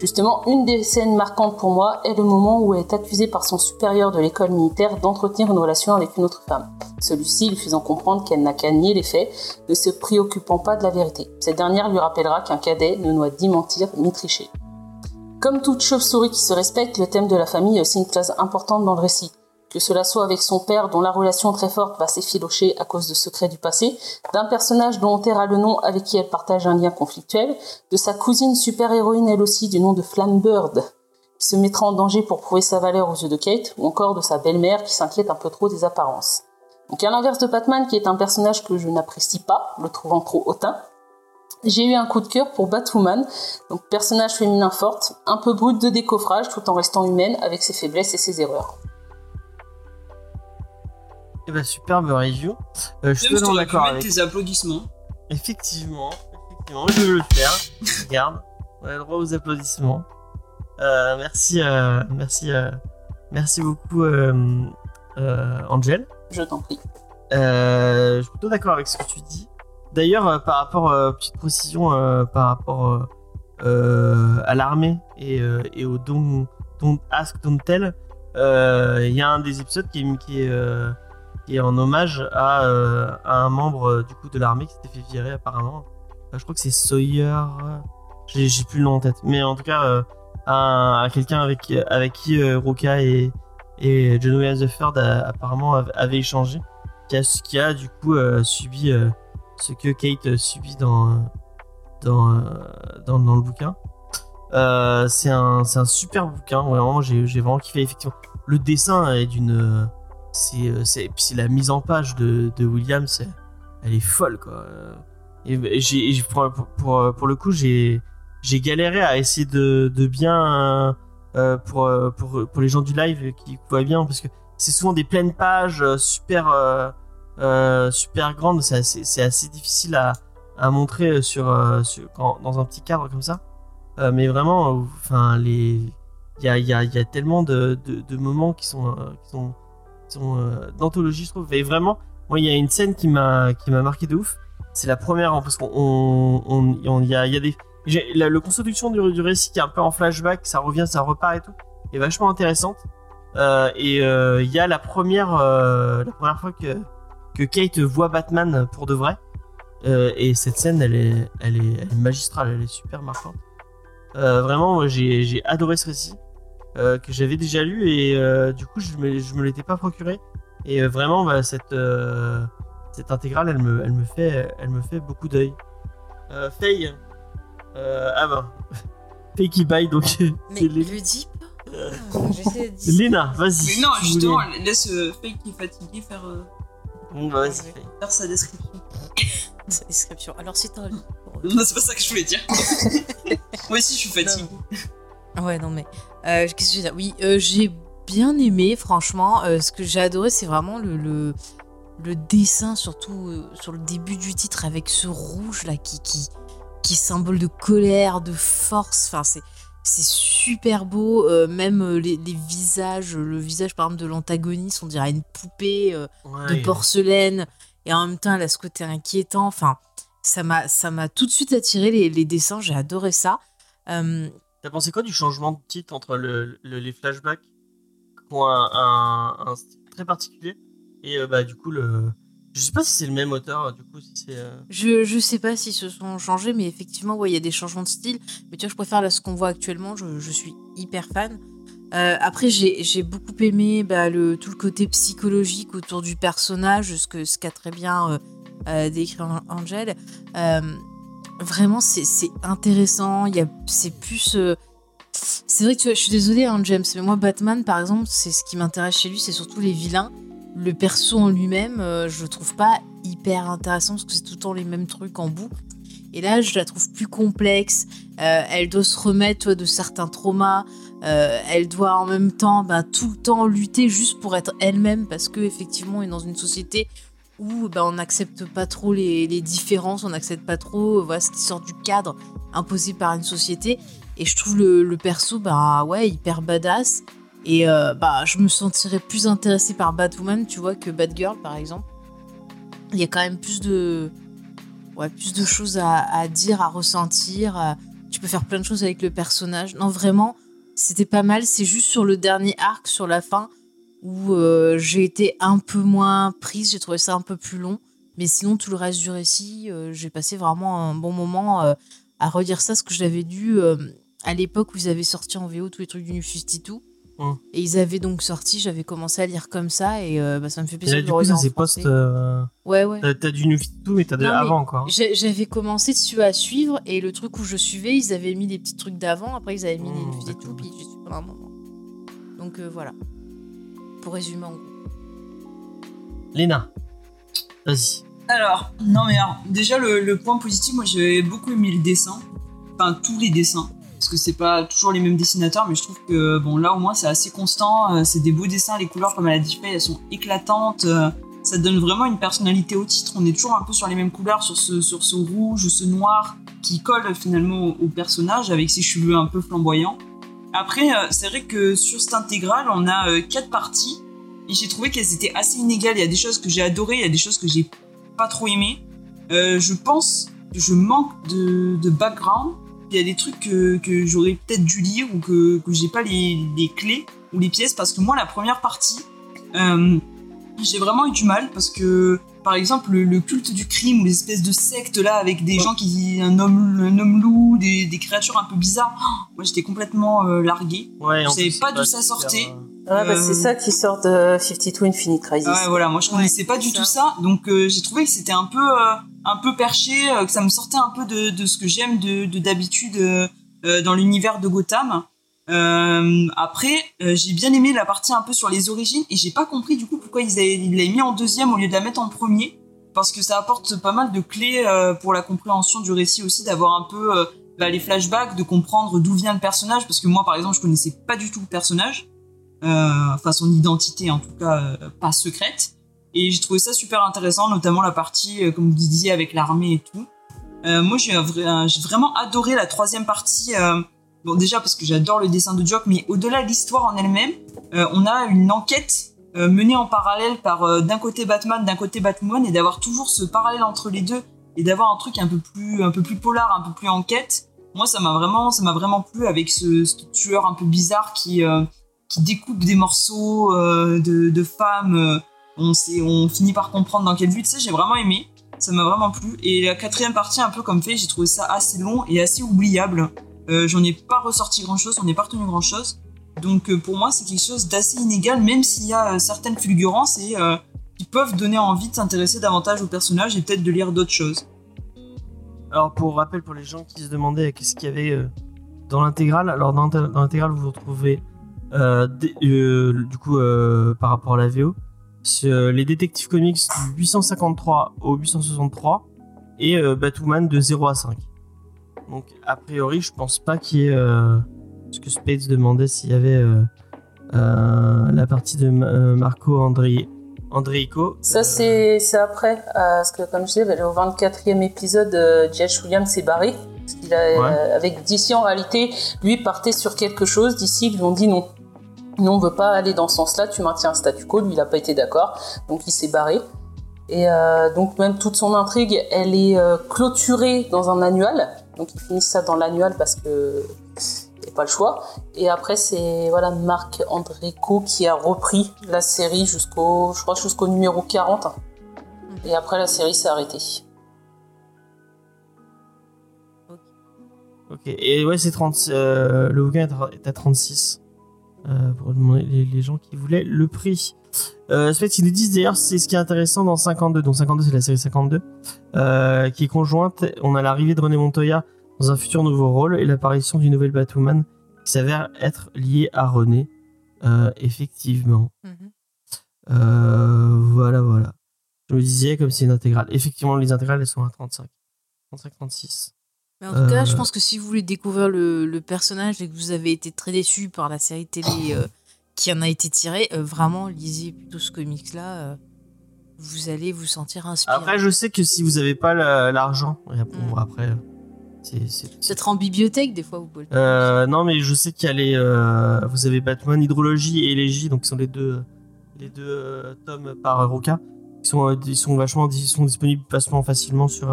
Justement, une des scènes marquantes pour moi est le moment où elle est accusée par son supérieur de l'école militaire d'entretenir une relation avec une autre femme. Celui-ci lui faisant comprendre qu'elle n'a qu'à nier les faits, ne se préoccupant pas de la vérité. Cette dernière lui rappellera qu'un cadet ne doit ni mentir ni tricher. Comme toute chauve-souris qui se respecte, le thème de la famille a aussi une place importante dans le récit. Que cela soit avec son père, dont la relation très forte va s'effilocher à cause de secrets du passé, d'un personnage dont on le nom avec qui elle partage un lien conflictuel, de sa cousine super-héroïne elle aussi du nom de Bird, qui se mettra en danger pour prouver sa valeur aux yeux de Kate, ou encore de sa belle-mère qui s'inquiète un peu trop des apparences. Donc à l'inverse de Batman, qui est un personnage que je n'apprécie pas, le trouvant trop hautain, j'ai eu un coup de cœur pour Batwoman, donc personnage féminin forte, un peu brute de décoffrage tout en restant humaine avec ses faiblesses et ses erreurs. Eh ben, superbe review. Euh, je suis totalement d'accord mettre avec. tes applaudissements. Effectivement, effectivement, je vais le faire. Regarde, on a le droit aux applaudissements. Euh, merci, euh, merci, euh, merci beaucoup, euh, euh, Angel. Je t'en prie. Euh, je suis plutôt d'accord avec ce que tu dis. D'ailleurs, euh, par rapport, euh, petite précision, euh, par rapport à l'armée et, au Don't, don't Ask, Don't Tell, il y a un des épisodes qui est, qui est, en hommage à, un membre du coup de l'armée qui s'était fait virer apparemment. Je crois que c'est Sawyer. J'ai plus le nom en tête. Mais en tout cas, à, quelqu'un avec, avec qui Roca et, et John Williams apparemment av- avaient échangé qui a, qui a du coup subi ce que Kate euh, subit dans, euh, euh, dans, dans le bouquin. C'est un, un super bouquin, vraiment j'ai vraiment kiffé effectivement. Le dessin est d'une. C'est la mise en page de, de Williams, elle, est folle quoi. Et j'ai pour, pour, pour, le coup, j'ai galéré à essayer de, de bien. pour, pour, pour les gens du live qui voient bien, parce que c'est souvent des pleines pages super euh, super grandes c'est assez, difficile à, montrer sur, euh, sur- quand- dans un petit cadre comme ça. Euh, mais vraiment euh, enfin il y a, tellement de, moments qui sont euh, qui sont, qui euh, d'anthologie je trouve. Et vraiment moi il y a une scène qui m'a qui m'a marqué de ouf. C'est la première hein, parce qu'on on, y a, des la, construction du, récit qui est un peu en flashback ça revient ça repart et tout est vachement intéressante. Euh, et euh, il y a la première, euh, la première fois que, que Kate voit Batman pour de vrai. Euh, et cette scène, elle est, elle, est, elle est magistrale, elle est super marquante. Euh, vraiment, j'ai adoré ce récit euh, que j'avais déjà lu et euh, du coup, je me, je me l'étais pas procuré. Et euh, vraiment, bah, cette, euh, cette intégrale, elle me, elle me, fait, elle me fait beaucoup d'œil. Euh, Faye. Euh, ah ben. [LAUGHS] Faye qui baille, donc. Mais [LAUGHS] c'est les- le dis pas. Euh. Léna, vas-y. Mais non, si justement, voulais. laisse euh, Fake qui est fatigué faire, euh, Bon, bah, vas-y, faire sa description. [LAUGHS] Sa description. Alors c'est un. Non, c'est pas ça que je voulais dire. [LAUGHS] Moi aussi, je suis fatiguée. Ouais, non, mais. euh, Qu'est-ce que je veux dire? Oui, euh, j'ai bien aimé, franchement. Euh, ce que j'ai adoré, c'est vraiment le, le, le dessin, surtout euh, sur le début du titre, avec ce rouge là qui, qui, qui est symbole de colère, de force. Enfin, c'est. C'est super beau, euh, même euh, les, les visages, le visage par exemple de l'antagoniste, on dirait une poupée euh, de porcelaine, et en même temps elle a ce côté inquiétant. Enfin, ça m'a, ça m'a tout de suite attiré les, les dessins, j'ai adoré ça. Euh, T'as pensé quoi du changement de titre entre le, le- les flashbacks qui ont un, un- un style très particulier et bah du coup le je sais pas si c'est le même auteur du coup si c'est euh, Je, je sais pas s'ils se sont changés, mais effectivement, il y a des changements de style. Mais tu vois, je préfère ce qu'on voit actuellement. Je, suis hyper fan. Euh, après, j'ai beaucoup aimé bah, tout le côté psychologique autour du personnage, ce qu'a très bien euh, euh, décrit An- Angel. Vraiment, c'est intéressant. C'est plus. c'est vrai que tu vois, je suis désolée, hein, James, mais moi, Batman, par exemple, c'est ce qui m'intéresse chez lui, c'est surtout les vilains. Le perso en lui-même, euh, je le trouve pas hyper intéressant parce que c'est tout le temps les mêmes trucs en boucle. Et là, je la trouve plus complexe. Euh, elle doit se remettre de certains traumas. Euh, elle doit en même temps bah, tout le temps lutter juste pour être elle-même parce que effectivement, on est dans une société où bah, on n'accepte pas trop les, différences, on n'accepte pas trop voilà, ce qui sort du cadre imposé par une société. Et je trouve le, le perso bah, ouais, hyper badass. Et euh, bah, je me sentirais plus intéressée par Batwoman, tu vois, que Batgirl, par exemple. Il y a quand même plus de, ouais, plus de choses à, dire, à ressentir. Tu peux faire plein de choses avec le personnage. Non, vraiment, c'était pas mal. C'est juste sur le dernier arc, sur la fin, où euh, j'ai été un peu moins prise. J'ai trouvé ça un peu plus long. Mais sinon, tout le reste du récit, euh, j'ai passé vraiment un bon moment à redire ça, ce que lu euh, à l'époque où ils avaient sorti en VO tous les trucs du New 52. Mm. Et ils avaient donc sorti, j'avais commencé à lire comme ça, et euh, bah, ça me fait plaisir là, de du le coup, ça c'est post. euh, Ouais, ouais. T'as t'as du New tout, mais t'as de mais avant encore. hein. J'ai- J'avais commencé dessus à suivre et le truc où je suivais, ils avaient mis les petits trucs d'avant, après ils avaient mis Mmh, et d'accord. tout, puis suivi pendant un moment. Donc euh, voilà. Pour résumer en gros. Léna, vas-y. Alors, non mais alors, déjà le, le point positif, moi j'ai beaucoup aimé le dessin, enfin tous les dessins, parce que c'est pas toujours les mêmes dessinateurs, mais je trouve que bon là au moins c'est assez constant, euh, c'est des beaux dessins, les couleurs comme elle a dit elles sont éclatantes, euh, ça donne vraiment une personnalité au titre, on est toujours un peu sur les mêmes couleurs, sur ce, sur ce rouge ou ce noir qui colle finalement au, personnage avec ses cheveux un peu flamboyants. Après, euh, c'est vrai que sur cette intégrale, on a quatre parties, et j'ai trouvé qu'elles étaient assez inégales, il y a des choses que j'ai adorées, il y a des choses que j'ai pas trop aimé. Euh, je pense que je manque de, de background. Il y a des trucs que, j'aurais peut-être dû lire ou que, que j'ai pas les, les clés ou les pièces parce que moi, la première partie, euh, j'ai vraiment eu du mal parce que, par exemple, le, le culte du crime ou les espèces de sectes là avec des gens qui. un homme, un homme loup, des, des créatures un peu bizarres, oh, moi j'étais complètement euh, larguée. Ouais, Je savais pas d'où ça sortait. euh, Ouais, bah, Euh, c'est ça qui sort de 52 Infinite Crisis. Ouais, voilà, moi je connaissais Ouais, pas du tout ça. donc euh, j'ai trouvé que c'était un peu, euh, un peu perché, euh, que ça me sortait un peu de, de ce que j'aime de de- d'habitude euh, euh, dans l'univers de Gotham. Euh, après, euh, j'ai bien aimé la partie un peu sur les origines et j'ai pas compris du coup pourquoi ils avaient- ils l'avaient mis en deuxième au lieu de la mettre en premier, parce que ça apporte pas mal de clés euh, pour la compréhension du récit aussi, d'avoir un peu euh, bah, les flashbacks, de comprendre d'où vient le personnage, parce que moi par exemple je connaissais pas du tout le personnage enfin son identité en tout cas pas secrète. Et j'ai trouvé ça super intéressant, notamment la partie, comme vous disiez, avec l'armée et tout. Moi, j'ai vraiment adoré la troisième partie. Bon, déjà parce que j'adore le dessin de Jock, mais au-delà de l'histoire en elle-même, euh, on a une enquête euh, menée en parallèle par euh, d'un côté Batman, d'un côté Batwoman, et d'avoir toujours ce parallèle entre les deux et d'avoir un truc un peu plus, un peu plus polar, un peu plus enquête. Moi, ça m'a vraiment, ça m'a vraiment plu avec ce, tueur un peu bizarre qui qui découpe des morceaux de, femmes. on, sait, on finit par comprendre dans quel but c'est. J'ai vraiment aimé. Ça m'a vraiment plu. Et la quatrième partie, un peu comme fait, j'ai trouvé ça assez long et assez oubliable. Euh, J'en ai pas ressorti grand chose, j'en ai pas retenu grand chose. Donc euh, pour moi, c'est quelque chose d'assez inégal, même s'il y a euh, certaines fulgurances et qui peuvent donner envie de s'intéresser davantage au personnage et peut-être de lire d'autres choses. Alors, pour rappel, pour les gens qui se demandaient qu'est-ce qu'il y avait dans l'intégrale, alors dans, l'inté- dans l'intégrale, vous retrouvez du coup par rapport à la VO les Detective Comics du 853 au 863 et Batwoman de 0 à 5. Donc, a priori, je pense pas qu'il y ait. euh, ce que Spades demandait s'il y avait euh, euh, la partie de Ma- euh, Marco Andrei, Andreico. Ça, Euh, c'est après. euh, parce que, comme je disais, bah, au 24e épisode, euh, J.H. Williams s'est barré. Parce qu'il a, Ouais. euh, avec DC, en réalité, lui partait sur quelque chose. DC, ils lui ont dit non. Nous, on veut pas aller dans ce sens-là. Tu maintiens un statu quo. Lui, il a pas été d'accord. Donc, il s'est barré. Et euh, donc, même toute son intrigue, elle est euh, clôturée dans un annual. Donc, ils finissent ça dans l'annual parce que a pas le choix. Et après, c'est voilà Marc Andrico qui a repris la série jusqu'au, je crois, jusqu'au numéro 40. Et après, la série s'est arrêtée. Ok, et ouais, c'est 30. euh, le bouquin est à- est à 36. Euh, pour demander les gens qui voulaient le prix. Euh, ce fait, ils nous disent d'ailleurs, c'est ce qui est intéressant dans 52. Donc 52, c'est la série 52, euh, qui est conjointe. On a l'arrivée de René Montoya dans un futur nouveau rôle et l'apparition du nouvel Batwoman qui s'avère être lié à René. Euh, effectivement. Mhm. Euh, voilà, voilà. Je me disais comme c'est une intégrale. Effectivement, les intégrales, elles sont à 35. 35, 36. Mais en tout cas, je Euh. pense que si vous voulez découvrir le, le personnage et que vous avez été très déçu par la série télé qui en a été tirée, euh, vraiment, lisez plutôt ce comics-là. euh, vous allez vous sentir inspiré. Après, je sais que si vous avez pas la- l'argent, et après, Peut-être en bibliothèque, des fois, vous pouvez le Euh, non, mais je sais qu'il y a les. vous avez Batman Hydrologie et Élégie, donc qui sont les deux, les deux tomes par Roca. Ils sont, ils sont vachement ils sont disponibles vachement facilement sur,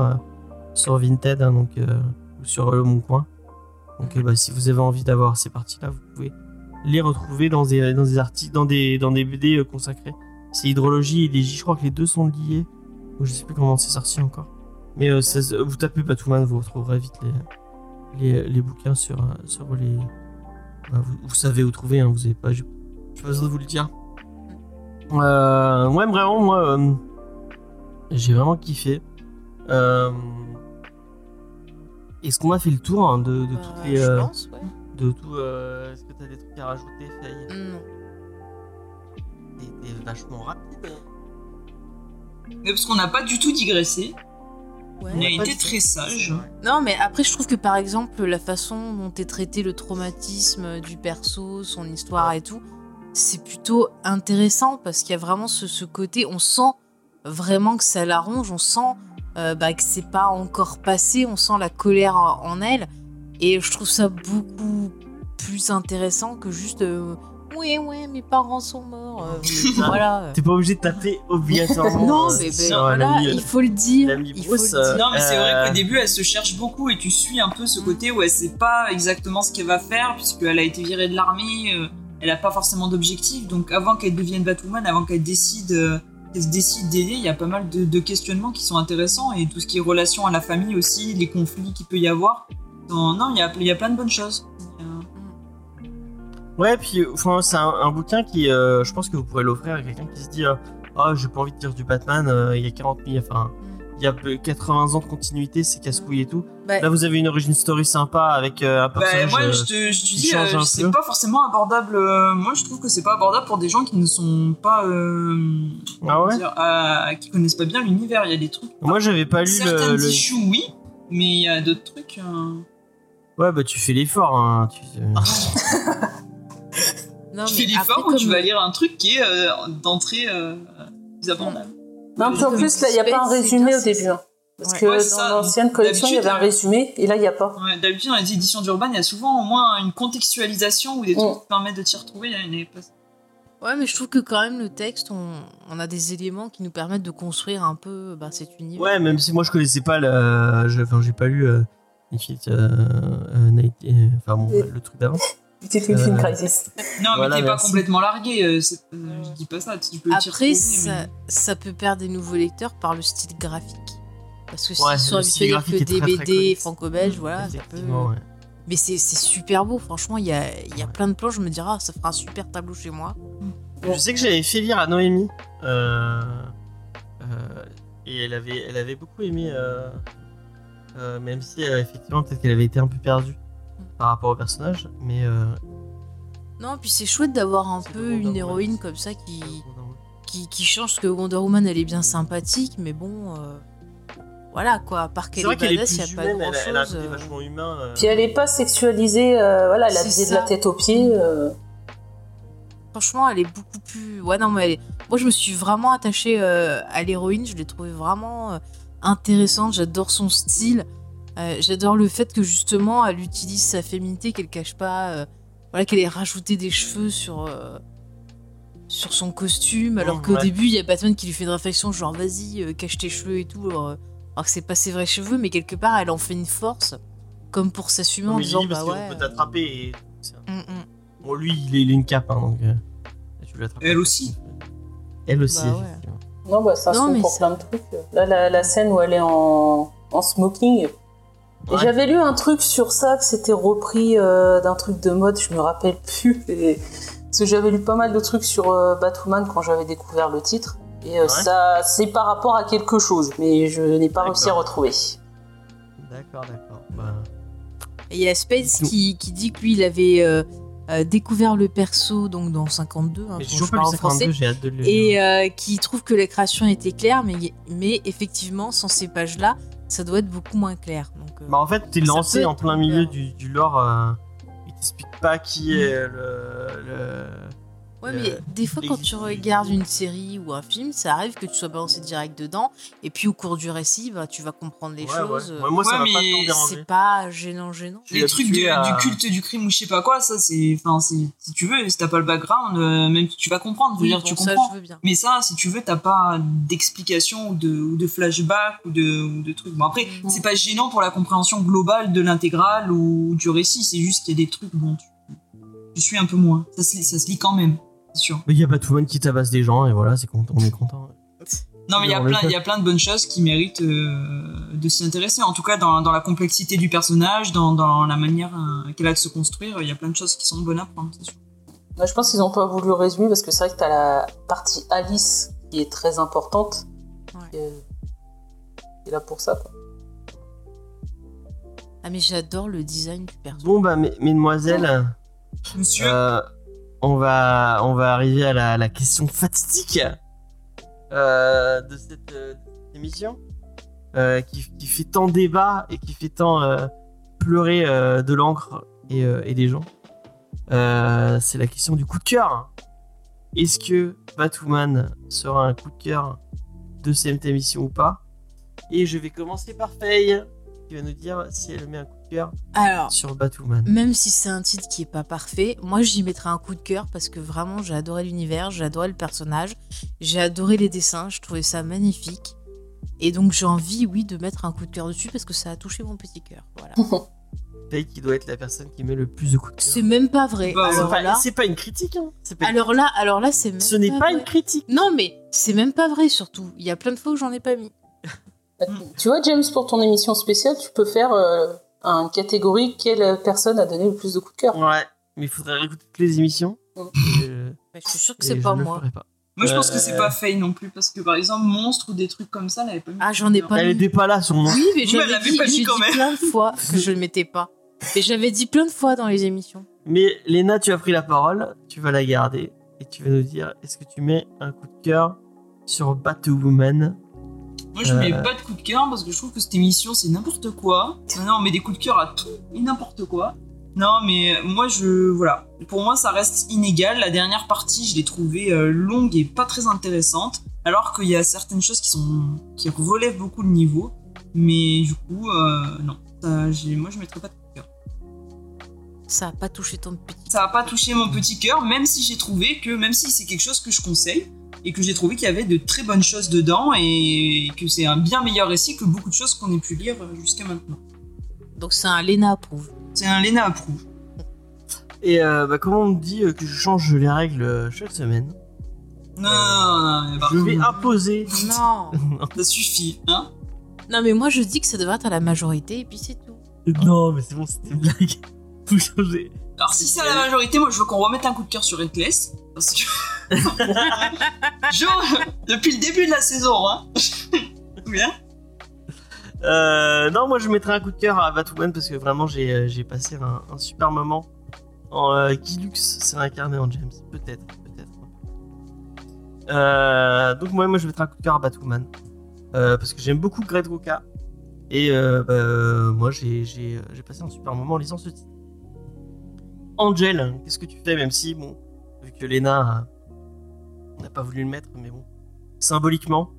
sur Vinted, hein, donc, ou sur euh, Mon Coin. Donc, bah, si vous avez envie d'avoir ces parties-là, vous pouvez les retrouver dans des, dans des articles, dans des, dans des BD euh, consacrés. C'est Hydrologie et Élégie, je crois que les deux sont liés. Donc, je sais plus comment c'est sorti encore. Mais euh, ça vous tapez Batman, vous retrouverez vite les, les, les bouquins sur, euh, sur les. bah, vous, vous savez où trouver, hein, vous avez pas. Je pas besoin de vous le dire. Euh, ouais, vraiment, moi, euh, j'ai vraiment kiffé. Est-ce qu'on a fait le tour hein, de, de Bah, toutes les. Je pense, ouais. De tout. euh, Est-ce que t'as des trucs à rajouter, Faye Non. T'es t'es vachement rapide. Mais parce qu'on n'a pas du tout digressé. Ouais. On a été très sage. Non, mais après, je trouve que par exemple, la façon dont est traité le traumatisme du perso, son histoire et tout, c'est plutôt intéressant parce qu'il y a vraiment ce, ce côté, on sent vraiment que ça la ronge, on sent euh, bah, que c'est pas encore passé, on sent la colère en, en elle. Et je trouve ça beaucoup plus intéressant que juste. euh, ouais, ouais, mes parents sont morts. euh, [LAUGHS] voilà. T'es pas obligé de taper obligatoirement. Non, euh, mais, voilà, l'ami, euh, il faut le dire. Il faut le dire. Non, mais c'est vrai Euh, qu'au début, elle se cherche beaucoup et tu suis un peu ce côté où elle sait pas exactement ce qu'elle va faire, puisqu'elle a été virée de l'armée, euh, elle a pas forcément d'objectif. Donc, avant qu'elle devienne Batwoman, avant qu'elle décide, euh, qu'elle se décide d'aider, il y a pas mal de, de questionnements qui sont intéressants et tout ce qui est relation à la famille aussi, les conflits qu'il peut y avoir. Non, il y a, il y a plein de bonnes choses. Euh, Ouais, puis enfin, c'est un, un bouquin qui, euh, je pense que vous pourrez l'offrir à quelqu'un qui se dit euh, Ah, j'ai pas envie de lire du Batman, euh, il y a 40 000, enfin, il y a peu- 80 ans de continuité, c'est casse-couille et tout. Bah, Là, vous avez une origin story sympa avec euh, un Bah, personnage. moi, euh, je te, je te dis, euh, c'est peu. pas forcément abordable. euh, moi, je trouve que c'est pas abordable pour des gens qui ne sont pas. Euh, Ah ouais? dire, euh, Qui connaissent pas bien l'univers. Il y a des trucs. Moi, j'avais pas lu Certains le. le- issues, oui, mais il y a d'autres trucs. Ouais, bah, tu fais l'effort, hein. Tu... [LAUGHS] non, tu mais fais l'effort ou tu vas lire un truc qui est euh, d'entrée euh, plus abordable. Non, puis en plus, là, il n'y a pas un résumé au début. hein. Parce Ouais. que Ouais, dans l'ancienne collection, il y avait un D'habitude, résumé, et là, il n'y a pas. Ouais, D'habitude, dans les éditions d'Urban, il y a souvent au moins une contextualisation ou des trucs Mm. qui permettent de t'y retrouver. Là, il n'est pas- Ouais, mais je trouve que quand même le texte, on, on a des éléments qui nous permettent de construire un peu bah, cet univers. Ouais, même si moi, je connaissais pas le. je- Enfin, j'ai pas lu. Euh... Infinite, euh, euh, Night- euh, Enfin, bon, le truc d'avant. Petit Film Euh, Crisis. Non, Voilà, mais t'es pas merci. complètement largué. euh, c'est- euh, je dis pas ça. Tu peux Après, ça, mais- ça peut perdre des nouveaux lecteurs par le style graphique. Parce que s'ils Ouais, sont le habitués que des très, BD franco-belges, voilà, ça peut... Effectivement, ouais. Mais c'est c'est super beau, franchement, il y a, il y a plein de planches, je me dirais, ah, ça fera un super tableau chez moi. Je sais que j'avais fait lire à Noémie. euh, euh, et elle avait, elle avait beaucoup aimé. euh, euh, même si, euh, effectivement, peut-être qu'elle avait été un peu perdue par rapport au personnage. Mais. euh, Non, puis c'est chouette d'avoir un peu Wonder une Woman. héroïne comme ça qui, qui, qui change, parce que Wonder Woman, elle est bien sympathique, mais bon... euh, Voilà, quoi, à part qu'elle est, vrai qu'elle est badass, il plus n'y a pas humaine, elle, a- elle a un grand-chose. euh. vachement humain. euh. Puis elle n'est pas sexualisée, euh, voilà, elle est habillée de la tête aux pieds. euh. Franchement, elle est beaucoup plus. Ouais, non, mais elle est- moi, je me suis vraiment attachée euh, à l'héroïne. Je l'ai trouvée vraiment euh, intéressante. J'adore son style. Euh, J'adore le fait que justement, elle utilise sa féminité, qu'elle cache pas. euh, voilà, qu'elle ait rajouté des cheveux sur. euh, sur son costume, alors Mmh, qu'au ouais. début, il y a Batman qui lui fait une réflexion genre vas-y, euh, cache tes cheveux et tout, alors, alors que c'est pas ses vrais cheveux, mais quelque part, elle en fait une force, comme pour s'assumer en Mais disant bah ouais. peut t'attraper. Et... hum, hum. Bon, lui, il, est, il a une cape, hein, donc. euh, tu l'attrapes. Elle aussi. Elle aussi, Bah. Non, bah, ça se mais pour c'est- plein de trucs. Là, la, la scène où elle est en, en smoking. Ouais. J'avais lu un truc sur ça, que c'était repris euh, d'un truc de mode, je me rappelle plus. Et- Parce que j'avais lu pas mal de trucs sur euh, Batwoman quand j'avais découvert le titre. Et euh, Ouais. ça, c'est par rapport à quelque chose, mais je n'ai pas réussi à D'accord. retrouver. D'accord, d'accord. Bah, Et il y a Nous- qui, qui dit que lui, il avait, euh, découvert le perso donc dans 52, hein, je pas en français, 52, j'ai hâte de le lire. et euh, qui trouve que la création était claire, mais, mais effectivement, sans ces pages-là, ça doit être beaucoup moins clair. Donc, euh, Bah en fait, t'es lancé en plein milieu du, du lore. euh, il t'explique pas qui est le. le- Ouais, mais des fois, quand tu regardes une série ou un film, ça arrive que tu sois balancé direct dedans, et puis au cours du récit, bah, tu vas comprendre les Ouais, choses. ouais. Ouais, moi, ça Ouais, va pas mais tant déranger. C'est pas gênant, gênant. Les trucs habitué de- à- du culte du crime ou je sais pas quoi, ça c'est. Enfin, si tu veux, si t'as pas le background, euh, même tu vas comprendre. Je veux Oui, dire, bon, tu ça, comprends. je veux bien. Mais ça, si tu veux, t'as pas d'explication ou de, ou de flashback ou de, ou de trucs. Bon, après, Mhm. c'est pas gênant pour la compréhension globale de l'intégrale ou du récit, c'est juste qu'il y a des trucs, bon, tu, tu suis un peu moins. Ça, se- ça se lit quand même, sûr. Mais il y a Batwoman qui tabasse des gens et voilà, c'est content, on est content. Non, mais il y, a plein- pas- il y a plein de bonnes choses qui méritent euh, de s'y intéresser. En tout cas, dans, dans la complexité du personnage, dans, dans la manière euh, qu'elle a de se construire, il y a plein de choses qui sont bonnes à prendre, c'est sûr. Moi, je pense qu'ils ont pas voulu résumer parce que c'est vrai que t'as la partie Alice qui est très importante. Ouais. Qui, est, qui est là pour ça, quoi. Ah, mais j'adore le design du perso. Bon, bah, mes- mesdemoiselles, Monsieur, euh, on, va, on va arriver à la, question fatidique euh, de, cette, euh, émission euh, qui, fait tant débat et qui fait tant pleurer de l'encre et, des gens. C'est la question du coup de cœur. Est-ce que Batwoman sera un coup de cœur de cette émission ou pas? Et je vais commencer par Faye qui va nous dire si elle met un coup de cœur Alors, sur Batwoman. même si c'est un titre qui est pas parfait, moi j'y mettrai un coup de cœur parce que vraiment j'ai adoré l'univers, j'ai adoré le personnage, j'ai adoré les dessins, je trouvais ça magnifique. Et donc j'ai envie, oui, de mettre un coup de cœur dessus parce que ça a touché mon petit cœur. Voilà. [LAUGHS] Qui doit être la personne qui met le plus de coups de cœur. C'est même pas vrai. Bah, C'est pas, c'est pas une critique. Hein. C'est pas alors là, alors là, c'est même. Ce n'est pas vrai. une critique. Non, mais c'est même pas vrai surtout. Il y a plein de fois où j'en ai pas mis. Tu vois, James, pour ton émission spéciale, tu peux faire euh, un catégorie quelle personne a donné le plus de coups de cœur. Ouais, mais il faudrait réécouter toutes les émissions. Mm. Et, euh, je suis sûre que c'est pas moi. pas. moi je pense euh, que c'est pas Faye non plus, parce que par exemple, Monstre ou des trucs comme ça, elle avait pas mis. Ah, j'en ai pas Elle était pas là, son nom. Oui, mais je dit, pas mis quand dit même. plein de fois [LAUGHS] que je le mettais pas. Mais j'avais dit plein de fois dans les émissions. Mais Léna, tu as pris la parole. Tu vas la garder. Et tu vas nous dire est-ce que tu mets un coup de cœur sur Batwoman Moi je mets Euh. pas de coup de cœur parce que je trouve que cette émission c'est n'importe quoi. Maintenant on met des coups de cœur à tout et n'importe quoi. Non mais moi je. Voilà. Pour moi ça reste inégal. La dernière partie je l'ai trouvée euh, longue et pas très intéressante. Alors qu'il y a certaines choses qui sont. qui relèvent beaucoup le niveau. Mais du coup, euh, non. Ça, j'ai- moi je mettrais pas de coup de cœur. Ça a pas touché ton petit. Ça a pas touché mon petit cœur, même si j'ai trouvé que, même si c'est quelque chose que je conseille, et que j'ai trouvé qu'il y avait de très bonnes choses dedans, et que c'est un bien meilleur récit que beaucoup de choses qu'on ait pu lire jusqu'à maintenant. Donc c'est un Lena approuve. C'est un Lena approuve. Et euh, bah, comment on me dit euh, que je change les règles euh, chaque semaine? Non, non, non, non, Je vais imposer. [LAUGHS] Non. ça suffit, hein? Non, mais moi je dis que ça devrait être à la majorité et puis c'est tout. non, mais c'est bon, c'était une blague. [LAUGHS] Faut changer. Alors si c'est à la majorité, moi je veux qu'on remette un coup de cœur sur Reckless, parce que... [LAUGHS] Je- Depuis le début de la saison, hein [LAUGHS] Bien Euh, non, moi je mettrais un coup de cœur à Batwoman parce que vraiment j'ai euh, passé un, super moment. En euh, s'est incarné en James, peut-être, peut-être. Euh, donc moi, moi je mettrais un coup de cœur à Batwoman parce que j'aime beaucoup Greg Rucka et bah, moi j'ai passé un super moment en lisant ce titre. Angel, qu'est-ce que tu fais même si bon vu que Lena euh, n'a pas voulu le mettre mais bon symboliquement.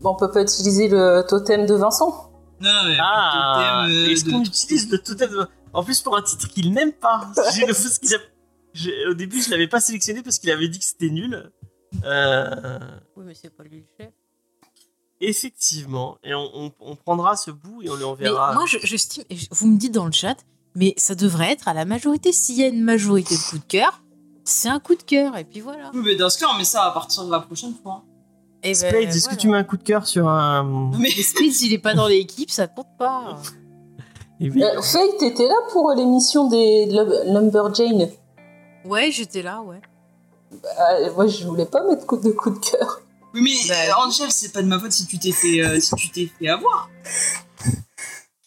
Bon, on peut pas utiliser le totem de Vincent. Non, non, mais Ah, le euh, est-ce de- qu'on utilise le totem de... En plus, pour un titre qu'il n'aime pas. [LAUGHS] J'ai le parce qu'il a- j'ai- Au début, je l'avais pas sélectionné parce qu'il avait dit que c'était nul. Euh, Oui, mais c'est pas lui le chef. Effectivement. Et on, on- on prendra ce bout et on lui Mais enverra. moi je, je- vous me dites dans le chat, mais ça devrait être à la majorité. S'il y a une majorité de coups de cœur, c'est un coup de cœur et puis voilà. Oui, mais dans ce cas, on met ça à partir de la prochaine fois. Et ben, Spade, est-ce voilà. que tu mets un coup de cœur sur un. Mais Mais Spade, s'il est pas dans l'équipe, ça compte pas. [LAUGHS] Et. Euh, Faye, t'étais là pour l'émission des Lum- Lumberjane. Ouais, j'étais là, ouais. Moi, je voulais pas mettre coup de coup de cœur. Oui, mais Bah, euh, Angel, c'est pas de ma faute si tu t'es fait, euh, si tu t'es fait avoir.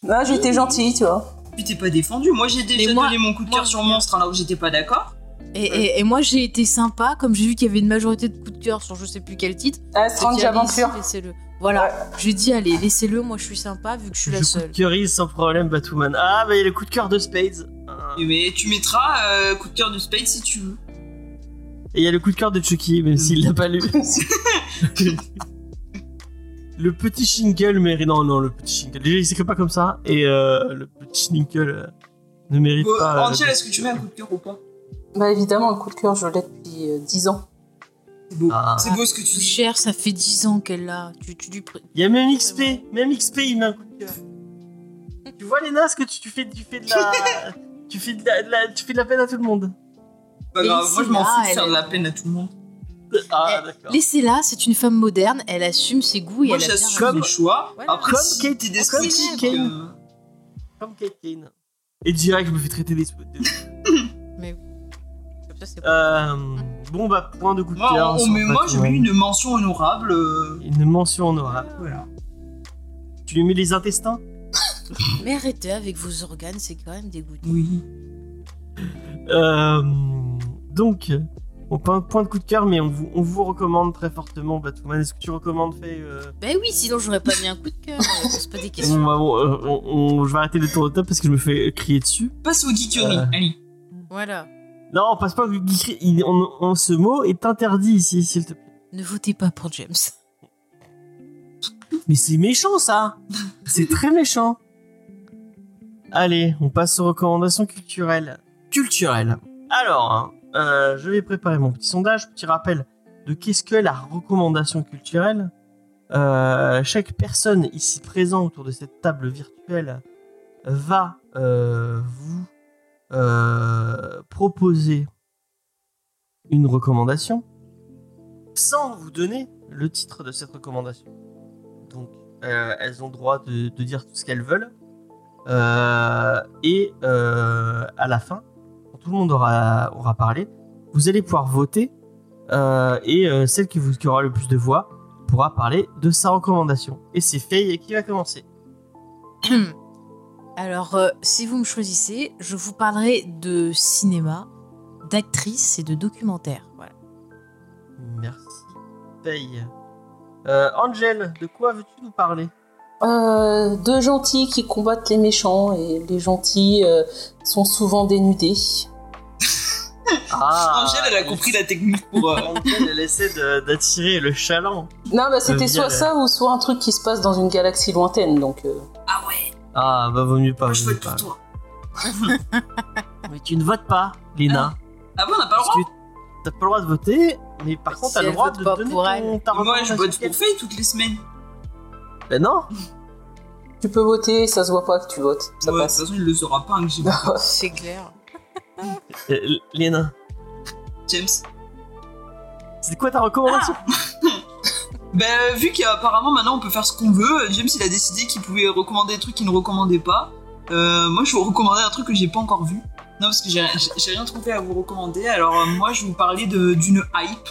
Non, j'étais gentille, tu vois. Tu t'es pas défendu. Moi, j'ai déjà Mais moi- donné mon coup de cœur sur Monstre alors que j'étais pas d'accord. Et, et- et moi j'ai été sympa, comme j'ai vu qu'il y avait une majorité de coups de cœur sur je sais plus quel titre. Ah, Strange Aventure. Laissez-le. Voilà, j'ai dit allez, laissez-le, moi je suis sympa vu que je suis la je seule. coup de cœurise sans problème, Batwoman. Ah, bah il y a le coup de cœur de Spades. Ah. Mais tu mettras euh, coup de cœur de Spade si tu veux. Et il y a le coup de cœur de Chucky, même s'il l'a pas lu. [LAUGHS] le petit Shingle mérite. Non, non, le petit Shingle. Déjà, il s'écrit pas comme ça. Et euh, le petit Shingle euh, ne mérite Bon, pas. euh, Angel, de- est-ce que tu mets un coup de cœur ou pas? Bah évidemment, le coup de cœur, je l'ai depuis euh, 10 ans. C'est beau. Ah. C'est beau ce que tu dis. cher, ça fait 10 ans qu'elle l'a. Tu, tu lui pr- Il y a même XP. Même XP, il met un coup de cœur. tu vois, Léna, ce que tu, tu fais, tu fais de la. [LAUGHS] tu, fais de la, de la- tu fais de la peine à tout le monde. Grave, ici, moi je m'en fous de faire de est- la peine à tout le monde. Ah, Eh, d'accord. Laissez-la, c'est une femme moderne, elle assume ses goûts et Moi elle a bien mes choix. Voilà. Après, Comme si Kate- euh, Comme Kate Kane. Et direct, je me fais traiter des. [LAUGHS] Euh, bon, bah, point de coup de Moi, cœur. sur mais moi j'ai mis une mention honorable. euh, Une mention honorable. Voilà. Tu lui mets les intestins [LAUGHS] Mais arrêtez avec vos organes, c'est quand même dégoûtant. Oui. Euh, donc, on point, point de coup de cœur, mais on vous, on vous recommande très fortement Batwoman. Est-ce que tu recommandes Faye euh, Ben oui, sinon j'aurais pas mis un coup de cœur. C'est pas des bon, questions. bah, bon, euh, on- on- Je vais arrêter le tour de top parce que je me fais crier dessus. Passe aux geekeries, Euh. allez. Voilà. Non, on passe pas au geekery. Il- on- on- ce mot est interdit ici, s'il te plaît. Ne votez pas pour James. Mais c'est méchant ça C'est très méchant. Allez, on passe aux recommandations culturelles. Culturelles. Alors, hein, euh, je vais préparer mon petit sondage, petit rappel de qu'est-ce que la recommandation culturelle. Euh, chaque personne ici présente autour de cette table virtuelle va euh, vous euh, proposer une recommandation sans vous donner le titre de cette recommandation. Donc, euh, elles ont droit de, dire tout ce qu'elles veulent. Euh, et à la fin, quand tout le monde aura, parlé, vous allez pouvoir voter. et celle qui, qui aura le plus de voix pourra parler de sa recommandation. Et c'est Faye qui va commencer. [CLEARS THROAT] Alors, euh, si vous me choisissez, je vous parlerai de cinéma, d'actrices et de documentaires. Voilà. Merci. Faye. Euh, Angel, de quoi veux-tu nous parler? Euh, deux gentils qui combattent les méchants et les gentils euh, sont souvent dénudés. [LAUGHS] Ah, Angèle, elle a compris la technique pour. euh, [LAUGHS] Angel, elle essaie d'attirer le chaland. Non, bah c'était soit ça ou soit un truc qui se passe dans une galaxie lointaine, donc... euh, Ah ouais, Ah, bah vaut mieux pas. moi je vote pour pas. toi. [LAUGHS] Mais tu ne votes pas, Léna. Ah bon, on n'a pas le droit t'as pas le droit de voter, mais par contre t'as le droit de donner pour ton, elle. ta Moi je vote pour Faye toutes les semaines. Ben non Tu peux voter, ça se voit pas que tu votes, ça Ouais, de toute passe. façon, il le saura pas hein, que j'ai [LAUGHS] C'est clair. Euh, Léna, James. c'est quoi ta recommandation? Ben, vu qu'apparemment maintenant on peut faire ce qu'on veut, James il a décidé qu'il pouvait recommander des trucs qu'il ne recommandait pas. Euh, moi je vous recommander un truc que j'ai pas encore vu. Non, parce que j'ai rien trouvé à vous recommander. Alors, euh, moi je vous parler d'une hype,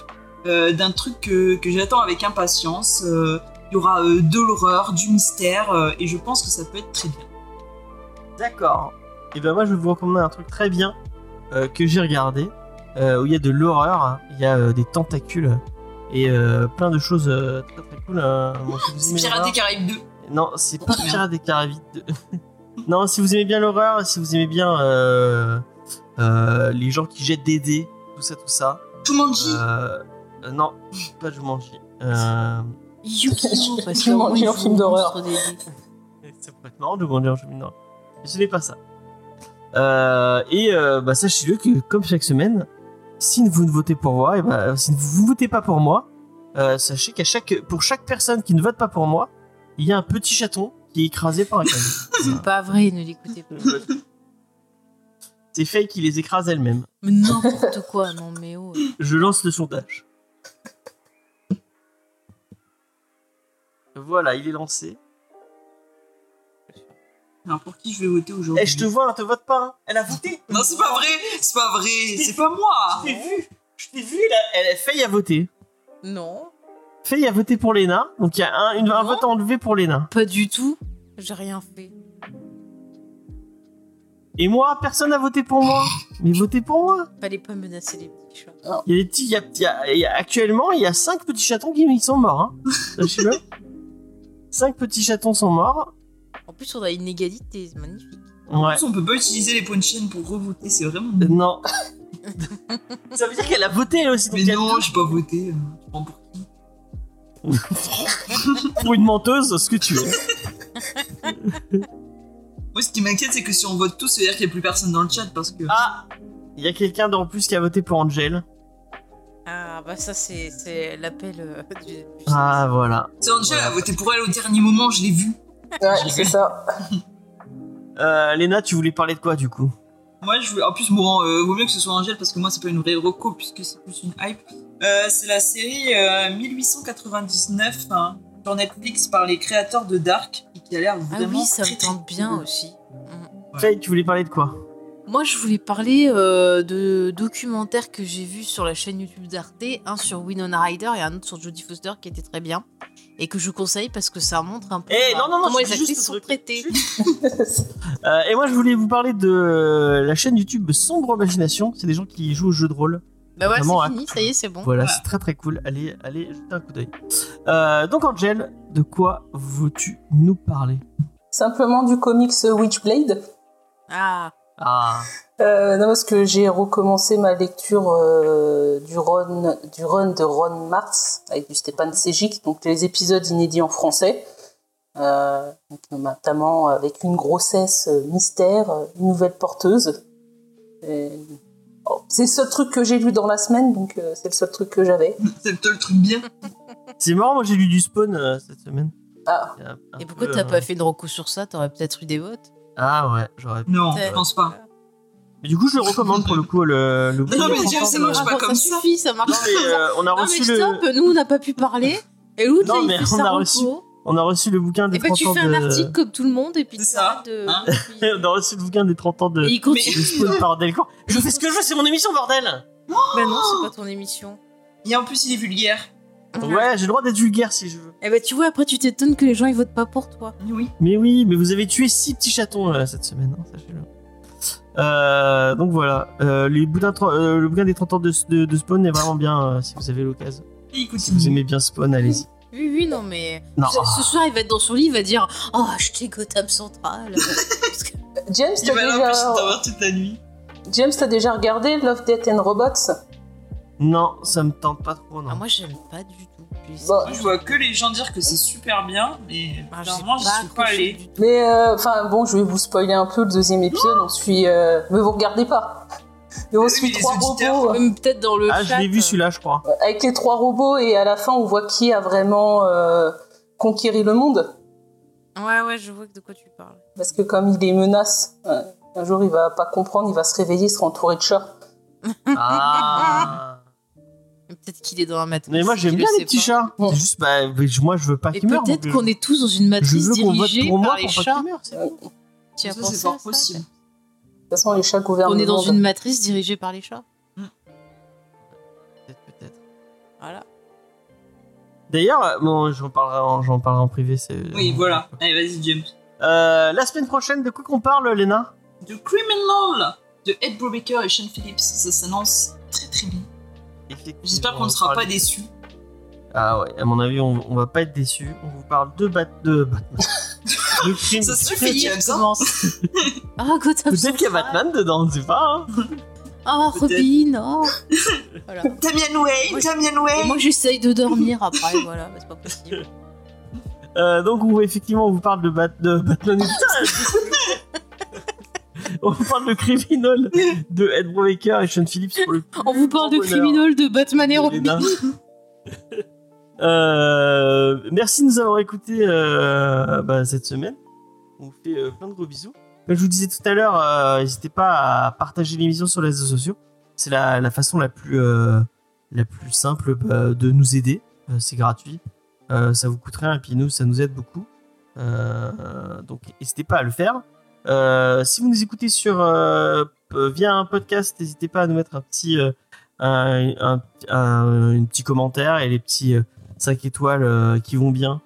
euh, d'un truc que, j'attends avec impatience. Il y aura de l'horreur, du mystère, et je pense que ça peut être très bien. D'accord. Et ben moi je vais vous recommander un truc très bien que j'ai regardé, où il y a de l'horreur, hein. il y a des tentacules et euh, plein de choses euh, très très cool. euh, bon, si C'est Pirates des Caraïbes 2. Non, c'est pas. Pirates des Caraïbes. deux. [LAUGHS] non, si vous aimez bien l'horreur, si vous aimez bien euh, euh, les gens qui jettent des dés, tout ça, tout ça. Jumanji. Euh, euh, non, pas Jumanji. Euh, Yu-Gi-Oh! [LAUGHS] Parce que m'en dis [LAUGHS] en film d'horreur. c'est peut être marrant de Jumanji en film. Mais ce n'est pas ça. Euh, et euh, bah, sachez-le que, comme chaque semaine, si vous ne votez pour moi, et bah, si vous ne votez pas pour moi, euh, sachez qu'à chaque, pour chaque personne qui ne vote pas pour moi, il y a un petit chaton qui est écrasé par un camion. [LAUGHS] C'est pas vrai, ne l'écoutez pas. [LAUGHS] C'est Faye qui les écrase elle-même. Mais n'importe quoi, non mais oh. Je lance le sondage. Voilà, il est lancé. Alors pour qui je vais voter aujourd'hui? Eh, je te vois, ne te vote pas. hein. Elle a voté. [LAUGHS] Non, c'est pas vrai, c'est pas vrai, c'est pas moi. Je t'ai vu. Je t'ai vu. Elle a, elle a Faye a voté. Non, Faye a voté pour Léna. Donc il y a un, une- un Non. vote enlevé pour Léna. pas du tout. J'ai rien fait. Et moi, personne n'a voté pour moi. Mais votez pour moi. Fallait pas menacer les petits chats. Il y a des petits, il y a- il y a- il y a- actuellement, il y a 5 petits chatons qui qui sont morts. Hein. [LAUGHS] Sachez-le. 5 petits chatons sont morts. En plus, on a une égalité, c'est magnifique. En Ouais. plus, on peut pas utiliser les points de chaîne pour revoter, c'est vraiment. Euh, Non. [LAUGHS] Ça veut dire qu'elle a voté elle aussi. Mais non, j'ai pas voté. euh, Tu prends pour qui [LAUGHS] pour une menteuse, ce que tu veux. [LAUGHS] Moi, ce qui m'inquiète, c'est que si on vote tous, ça veut dire qu'il y a plus personne dans le chat parce que. Ah Il y a quelqu'un en plus qui a voté pour Angel. Ah, bah ça, c'est c'est l'appel euh, du. du- Ah voilà. C'est Angel a voté pour elle au dernier moment, je l'ai vu. Ouais, c'est ça. [LAUGHS] Euh, Léna, tu voulais parler de quoi du coup? Moi, je voulais. En plus, bon, euh, vaut mieux que ce soit Angel parce que moi, c'est pas une vraie reco puisque c'est plus une hype. Euh, c'est la série euh, 1899 hein, sur Netflix par les créateurs de Dark et qui a l'air Ah vraiment. oui, ça très, me très tente bien cool. aussi. Mm. Ouais. Faye, tu voulais parler de quoi? Moi, je voulais parler euh, de documentaires que j'ai vus sur la chaîne YouTube d'Arte, un sur Winona Ryder et un autre sur Jodie Foster qui était très bien et que je conseille parce que ça montre un peu Eh, euh, non, non, non, comment c'est les juste actrices sont traitées. [LAUGHS] Euh, Et moi, je voulais vous parler de la chaîne YouTube Sombre Imagination. C'est des gens qui jouent au jeu de rôle. Bah voilà, Vraiment, c'est fini, ça y est, c'est bon. Voilà, Voilà. c'est très très cool. Allez, allez, jetez un coup d'œil. Euh, donc, Angel, de quoi veux-tu nous parler? Simplement du comics Witchblade. Ah, Ah, Euh, non, parce que j'ai recommencé ma lecture euh, du, run, du run de Ron Mars avec du Stéphane Sejic, donc les épisodes inédits en français, euh, donc, notamment avec une grossesse euh, mystère, une nouvelle porteuse. Et- oh, c'est le seul truc que j'ai lu dans la semaine, donc euh, c'est le seul truc que j'avais. [LAUGHS] C'est le truc bien. c'est marrant. Moi, j'ai lu du Spawn euh, cette semaine. Ah, C'est un- un et pourquoi t'as euh, pas fait de recours sur ça? T'aurais peut-être eu des votes. Ah ouais, j'aurais. pu. Non, je pense pas. Mais du coup, je le recommande pour le coup le. le Non, mais James, ça marche pas ça comme ça. suffit, ça marche pas mais, ça. euh, on a Non, mais reçu stop, le. nous on n'a pas pu parler. Et l'autre, Non, là, il mais fait on a reçu On a reçu le bouquin des Et bah 30 tu ans fais un de. article comme tout le monde et puis C'est tu ça, de. hein. [LAUGHS] on a reçu le bouquin des 30 ans de. Et il continue. Spawn par Delcourt. Je fais ce que je veux, c'est mon émission, bordel Bah non, c'est pas ton émission. Et en plus, il est vulgaire. Ouais, j'ai le droit d'être vulgaire si je veux. Et bah tu vois, après tu t'étonnes que les gens ils votent pas pour toi. Oui. Mais oui, mais vous avez tué six petits chatons euh, cette semaine, hein, sachez-le. Euh, donc voilà, euh, les euh, le bouquin des 30 ans de, de- de Spawn est vraiment bien euh, si vous avez l'occasion. Si vous aimez bien Spawn, allez-y. Oui, oui, non mais. Non. Ce, soir il va être dans son lit, il va dire Oh, acheter Gotham Central. [LAUGHS] Parce que- James, t'as déjà... d'avoir toute la nuit. James, t'as déjà regardé Love, Death and Robots? Non, ça me tente pas trop, non. Ah, moi j'aime pas du Moi, je vois que les gens dire que c'est super bien, mais Ah, clairement, je suis pas allée. du tout. Mais euh, enfin bon, je vais vous spoiler un peu le deuxième épisode. On suit, euh, mais vous regardez pas. Et on Oui, suit mais les trois robots Même peut-être dans le ah, je l'ai vu celui-là, je crois. euh, avec les trois robots et à la fin on voit qui a vraiment euh, conquéri le monde. Ouais, ouais, je vois de quoi tu parles. Parce que comme il les menace, euh, un jour il va pas comprendre, il va se réveiller, il sera entouré de chats. Ah. Mais Peut-être qu'il est dans un matrice. Mais moi j'aime bien le les petits pas. chats. C'est juste, bah, moi je veux pas Et qu'ils meurent. peut-être qu'on est tous dans une Je matrice veux qu'on vote dirigée pour moi par pour les pas chats. qu'ils meurent. c'est Euh, tout. Tu as pensé c'est à possible. De toute façon, les chats gouvernent On est dans une matrice dirigée par les chats. Peut-être, peut-être. Voilà. D'ailleurs, euh, bon, j'en parlerai, en, j'en parlerai en privé. c'est- Oui, voilà. Allez, vas-y, James. Euh, la semaine prochaine, de quoi qu'on parle, Léna? The Criminal de Ed Brubaker et Sean Phillips. Ça s'annonce très très bien. J'espère qu'on ne sera pas déçus. Ah ouais, à mon avis, on, on va pas être déçus. On vous parle de, bat de Batman. [LAUGHS] de crime. Ça fais James, hein. Ah, Gotham Peut-être qu'il y a. Batman dedans, on sait pas. Hein Ah. Robin, oh. Voilà. [LAUGHS] Damian Wayne, Moi, Damian Et Wayne moi, j'essaye de dormir après, voilà, mais c'est pas possible. Euh, donc, on, effectivement, on vous parle de, Bat de Batman. [LAUGHS] [LAUGHS] On vous parle de Criminal de Ed Brubaker et Sean Phillips pour le On vous parle de criminels de Batman et Robin. [LAUGHS] Euh, merci de nous avoir écoutés euh, bah, cette semaine. On vous fait euh, plein de gros bisous. Comme je vous disais tout à l'heure, n'hésitez pas à partager l'émission sur les réseaux sociaux. C'est la, la façon la plus, la plus simple bah, de nous aider. C'est gratuit. Ça vous coûte rien et puis nous, ça nous aide beaucoup. Donc n'hésitez pas à le faire. Euh, si vous nous écoutez sur, euh, via un podcast, n'hésitez pas à nous mettre un petit, euh, un, un- un- un petit commentaire et les petits 5 étoiles qui vont bien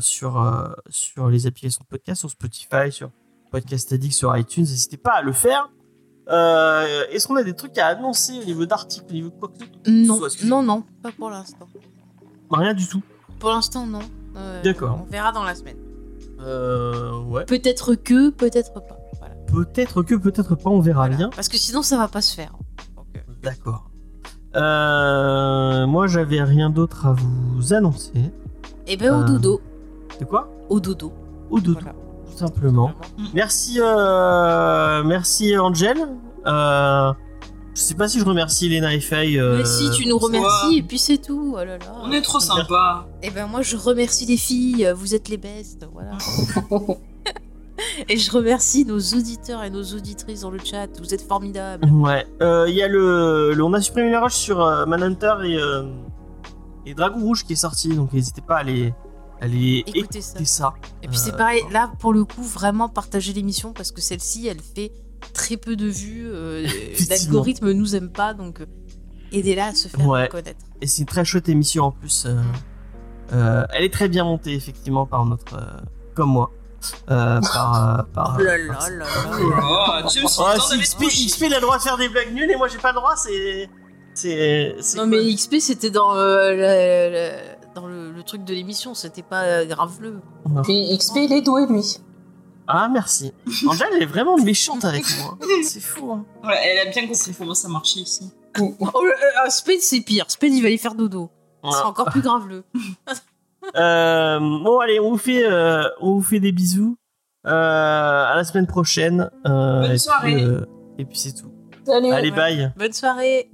sur, sur les applications de podcast, sur Spotify, sur Podcast Addict sur iTunes. N'hésitez pas à le faire. Est-ce qu'on a des trucs à annoncer au niveau d'articles, au niveau de quoi que ce soit? Non, Soit, non, non, pas pour l'instant. Rien du tout. Pour l'instant, non. D'accord. On verra dans la semaine. Euh, ouais. Peut-être que, peut-être pas. Voilà. Peut-être que, peut-être pas, on verra Voilà. bien. Parce que sinon, ça va pas se faire. D'accord. Euh, moi, j'avais rien d'autre à vous annoncer. Eh ben, au Euh, dodo. De quoi? Au dodo. Au dodo, Voilà. tout simplement. Merci, euh, merci Angel. Euh, je sais pas si je remercie Lena et Faye. euh, Mais si, tu nous remercies, et puis c'est tout. Oh là là. On est trop sympa. Eh ben, moi, je remercie les filles. Vous êtes les bestes. Voilà. [LAUGHS] et je remercie nos auditeurs et nos auditrices dans le chat. Vous êtes formidables. Ouais. Euh, Il y a le, le- on a supprimé la roche sur euh, Manhunter et euh, et Dragon Rouge qui est sorti, donc n'hésitez pas à aller, à aller Écoutez ça. écouter ça. Et puis c'est pareil, là pour le coup, vraiment partager l'émission parce que celle-ci, elle fait très peu de vues. euh. L'algorithme nous aime pas, donc euh, aidez-la à se faire Ouais. connaître. Et c'est une très chouette émission en plus. euh, euh, elle est très bien montée effectivement par notre, euh, comme moi, euh, par, par. Oh là là là Oh. James, si XP, il a le droit de faire des blagues nulles et moi j'ai pas le droit, c'est. Non mais XP c'était dans, euh, la- la- dans le, le truc de l'émission, c'était pas graveleux. Puis XP, il est doué, lui. Ah, merci. Angèle elle est vraiment méchante avec moi. C'est fou. Hein. Ouais, elle a bien compris comment ça marchait ici. Oh, euh, euh, Spade c'est pire, Spade il va aller faire dodo. C'est Voilà. encore plus graveleux. [LAUGHS] Euh, bon, allez, on vous fait, euh, on vous fait des bisous. Euh, à la semaine prochaine. Euh, Bonne et puis, soirée. euh, et puis c'est tout. Salut. Allez, Ouais. bye. Bonne soirée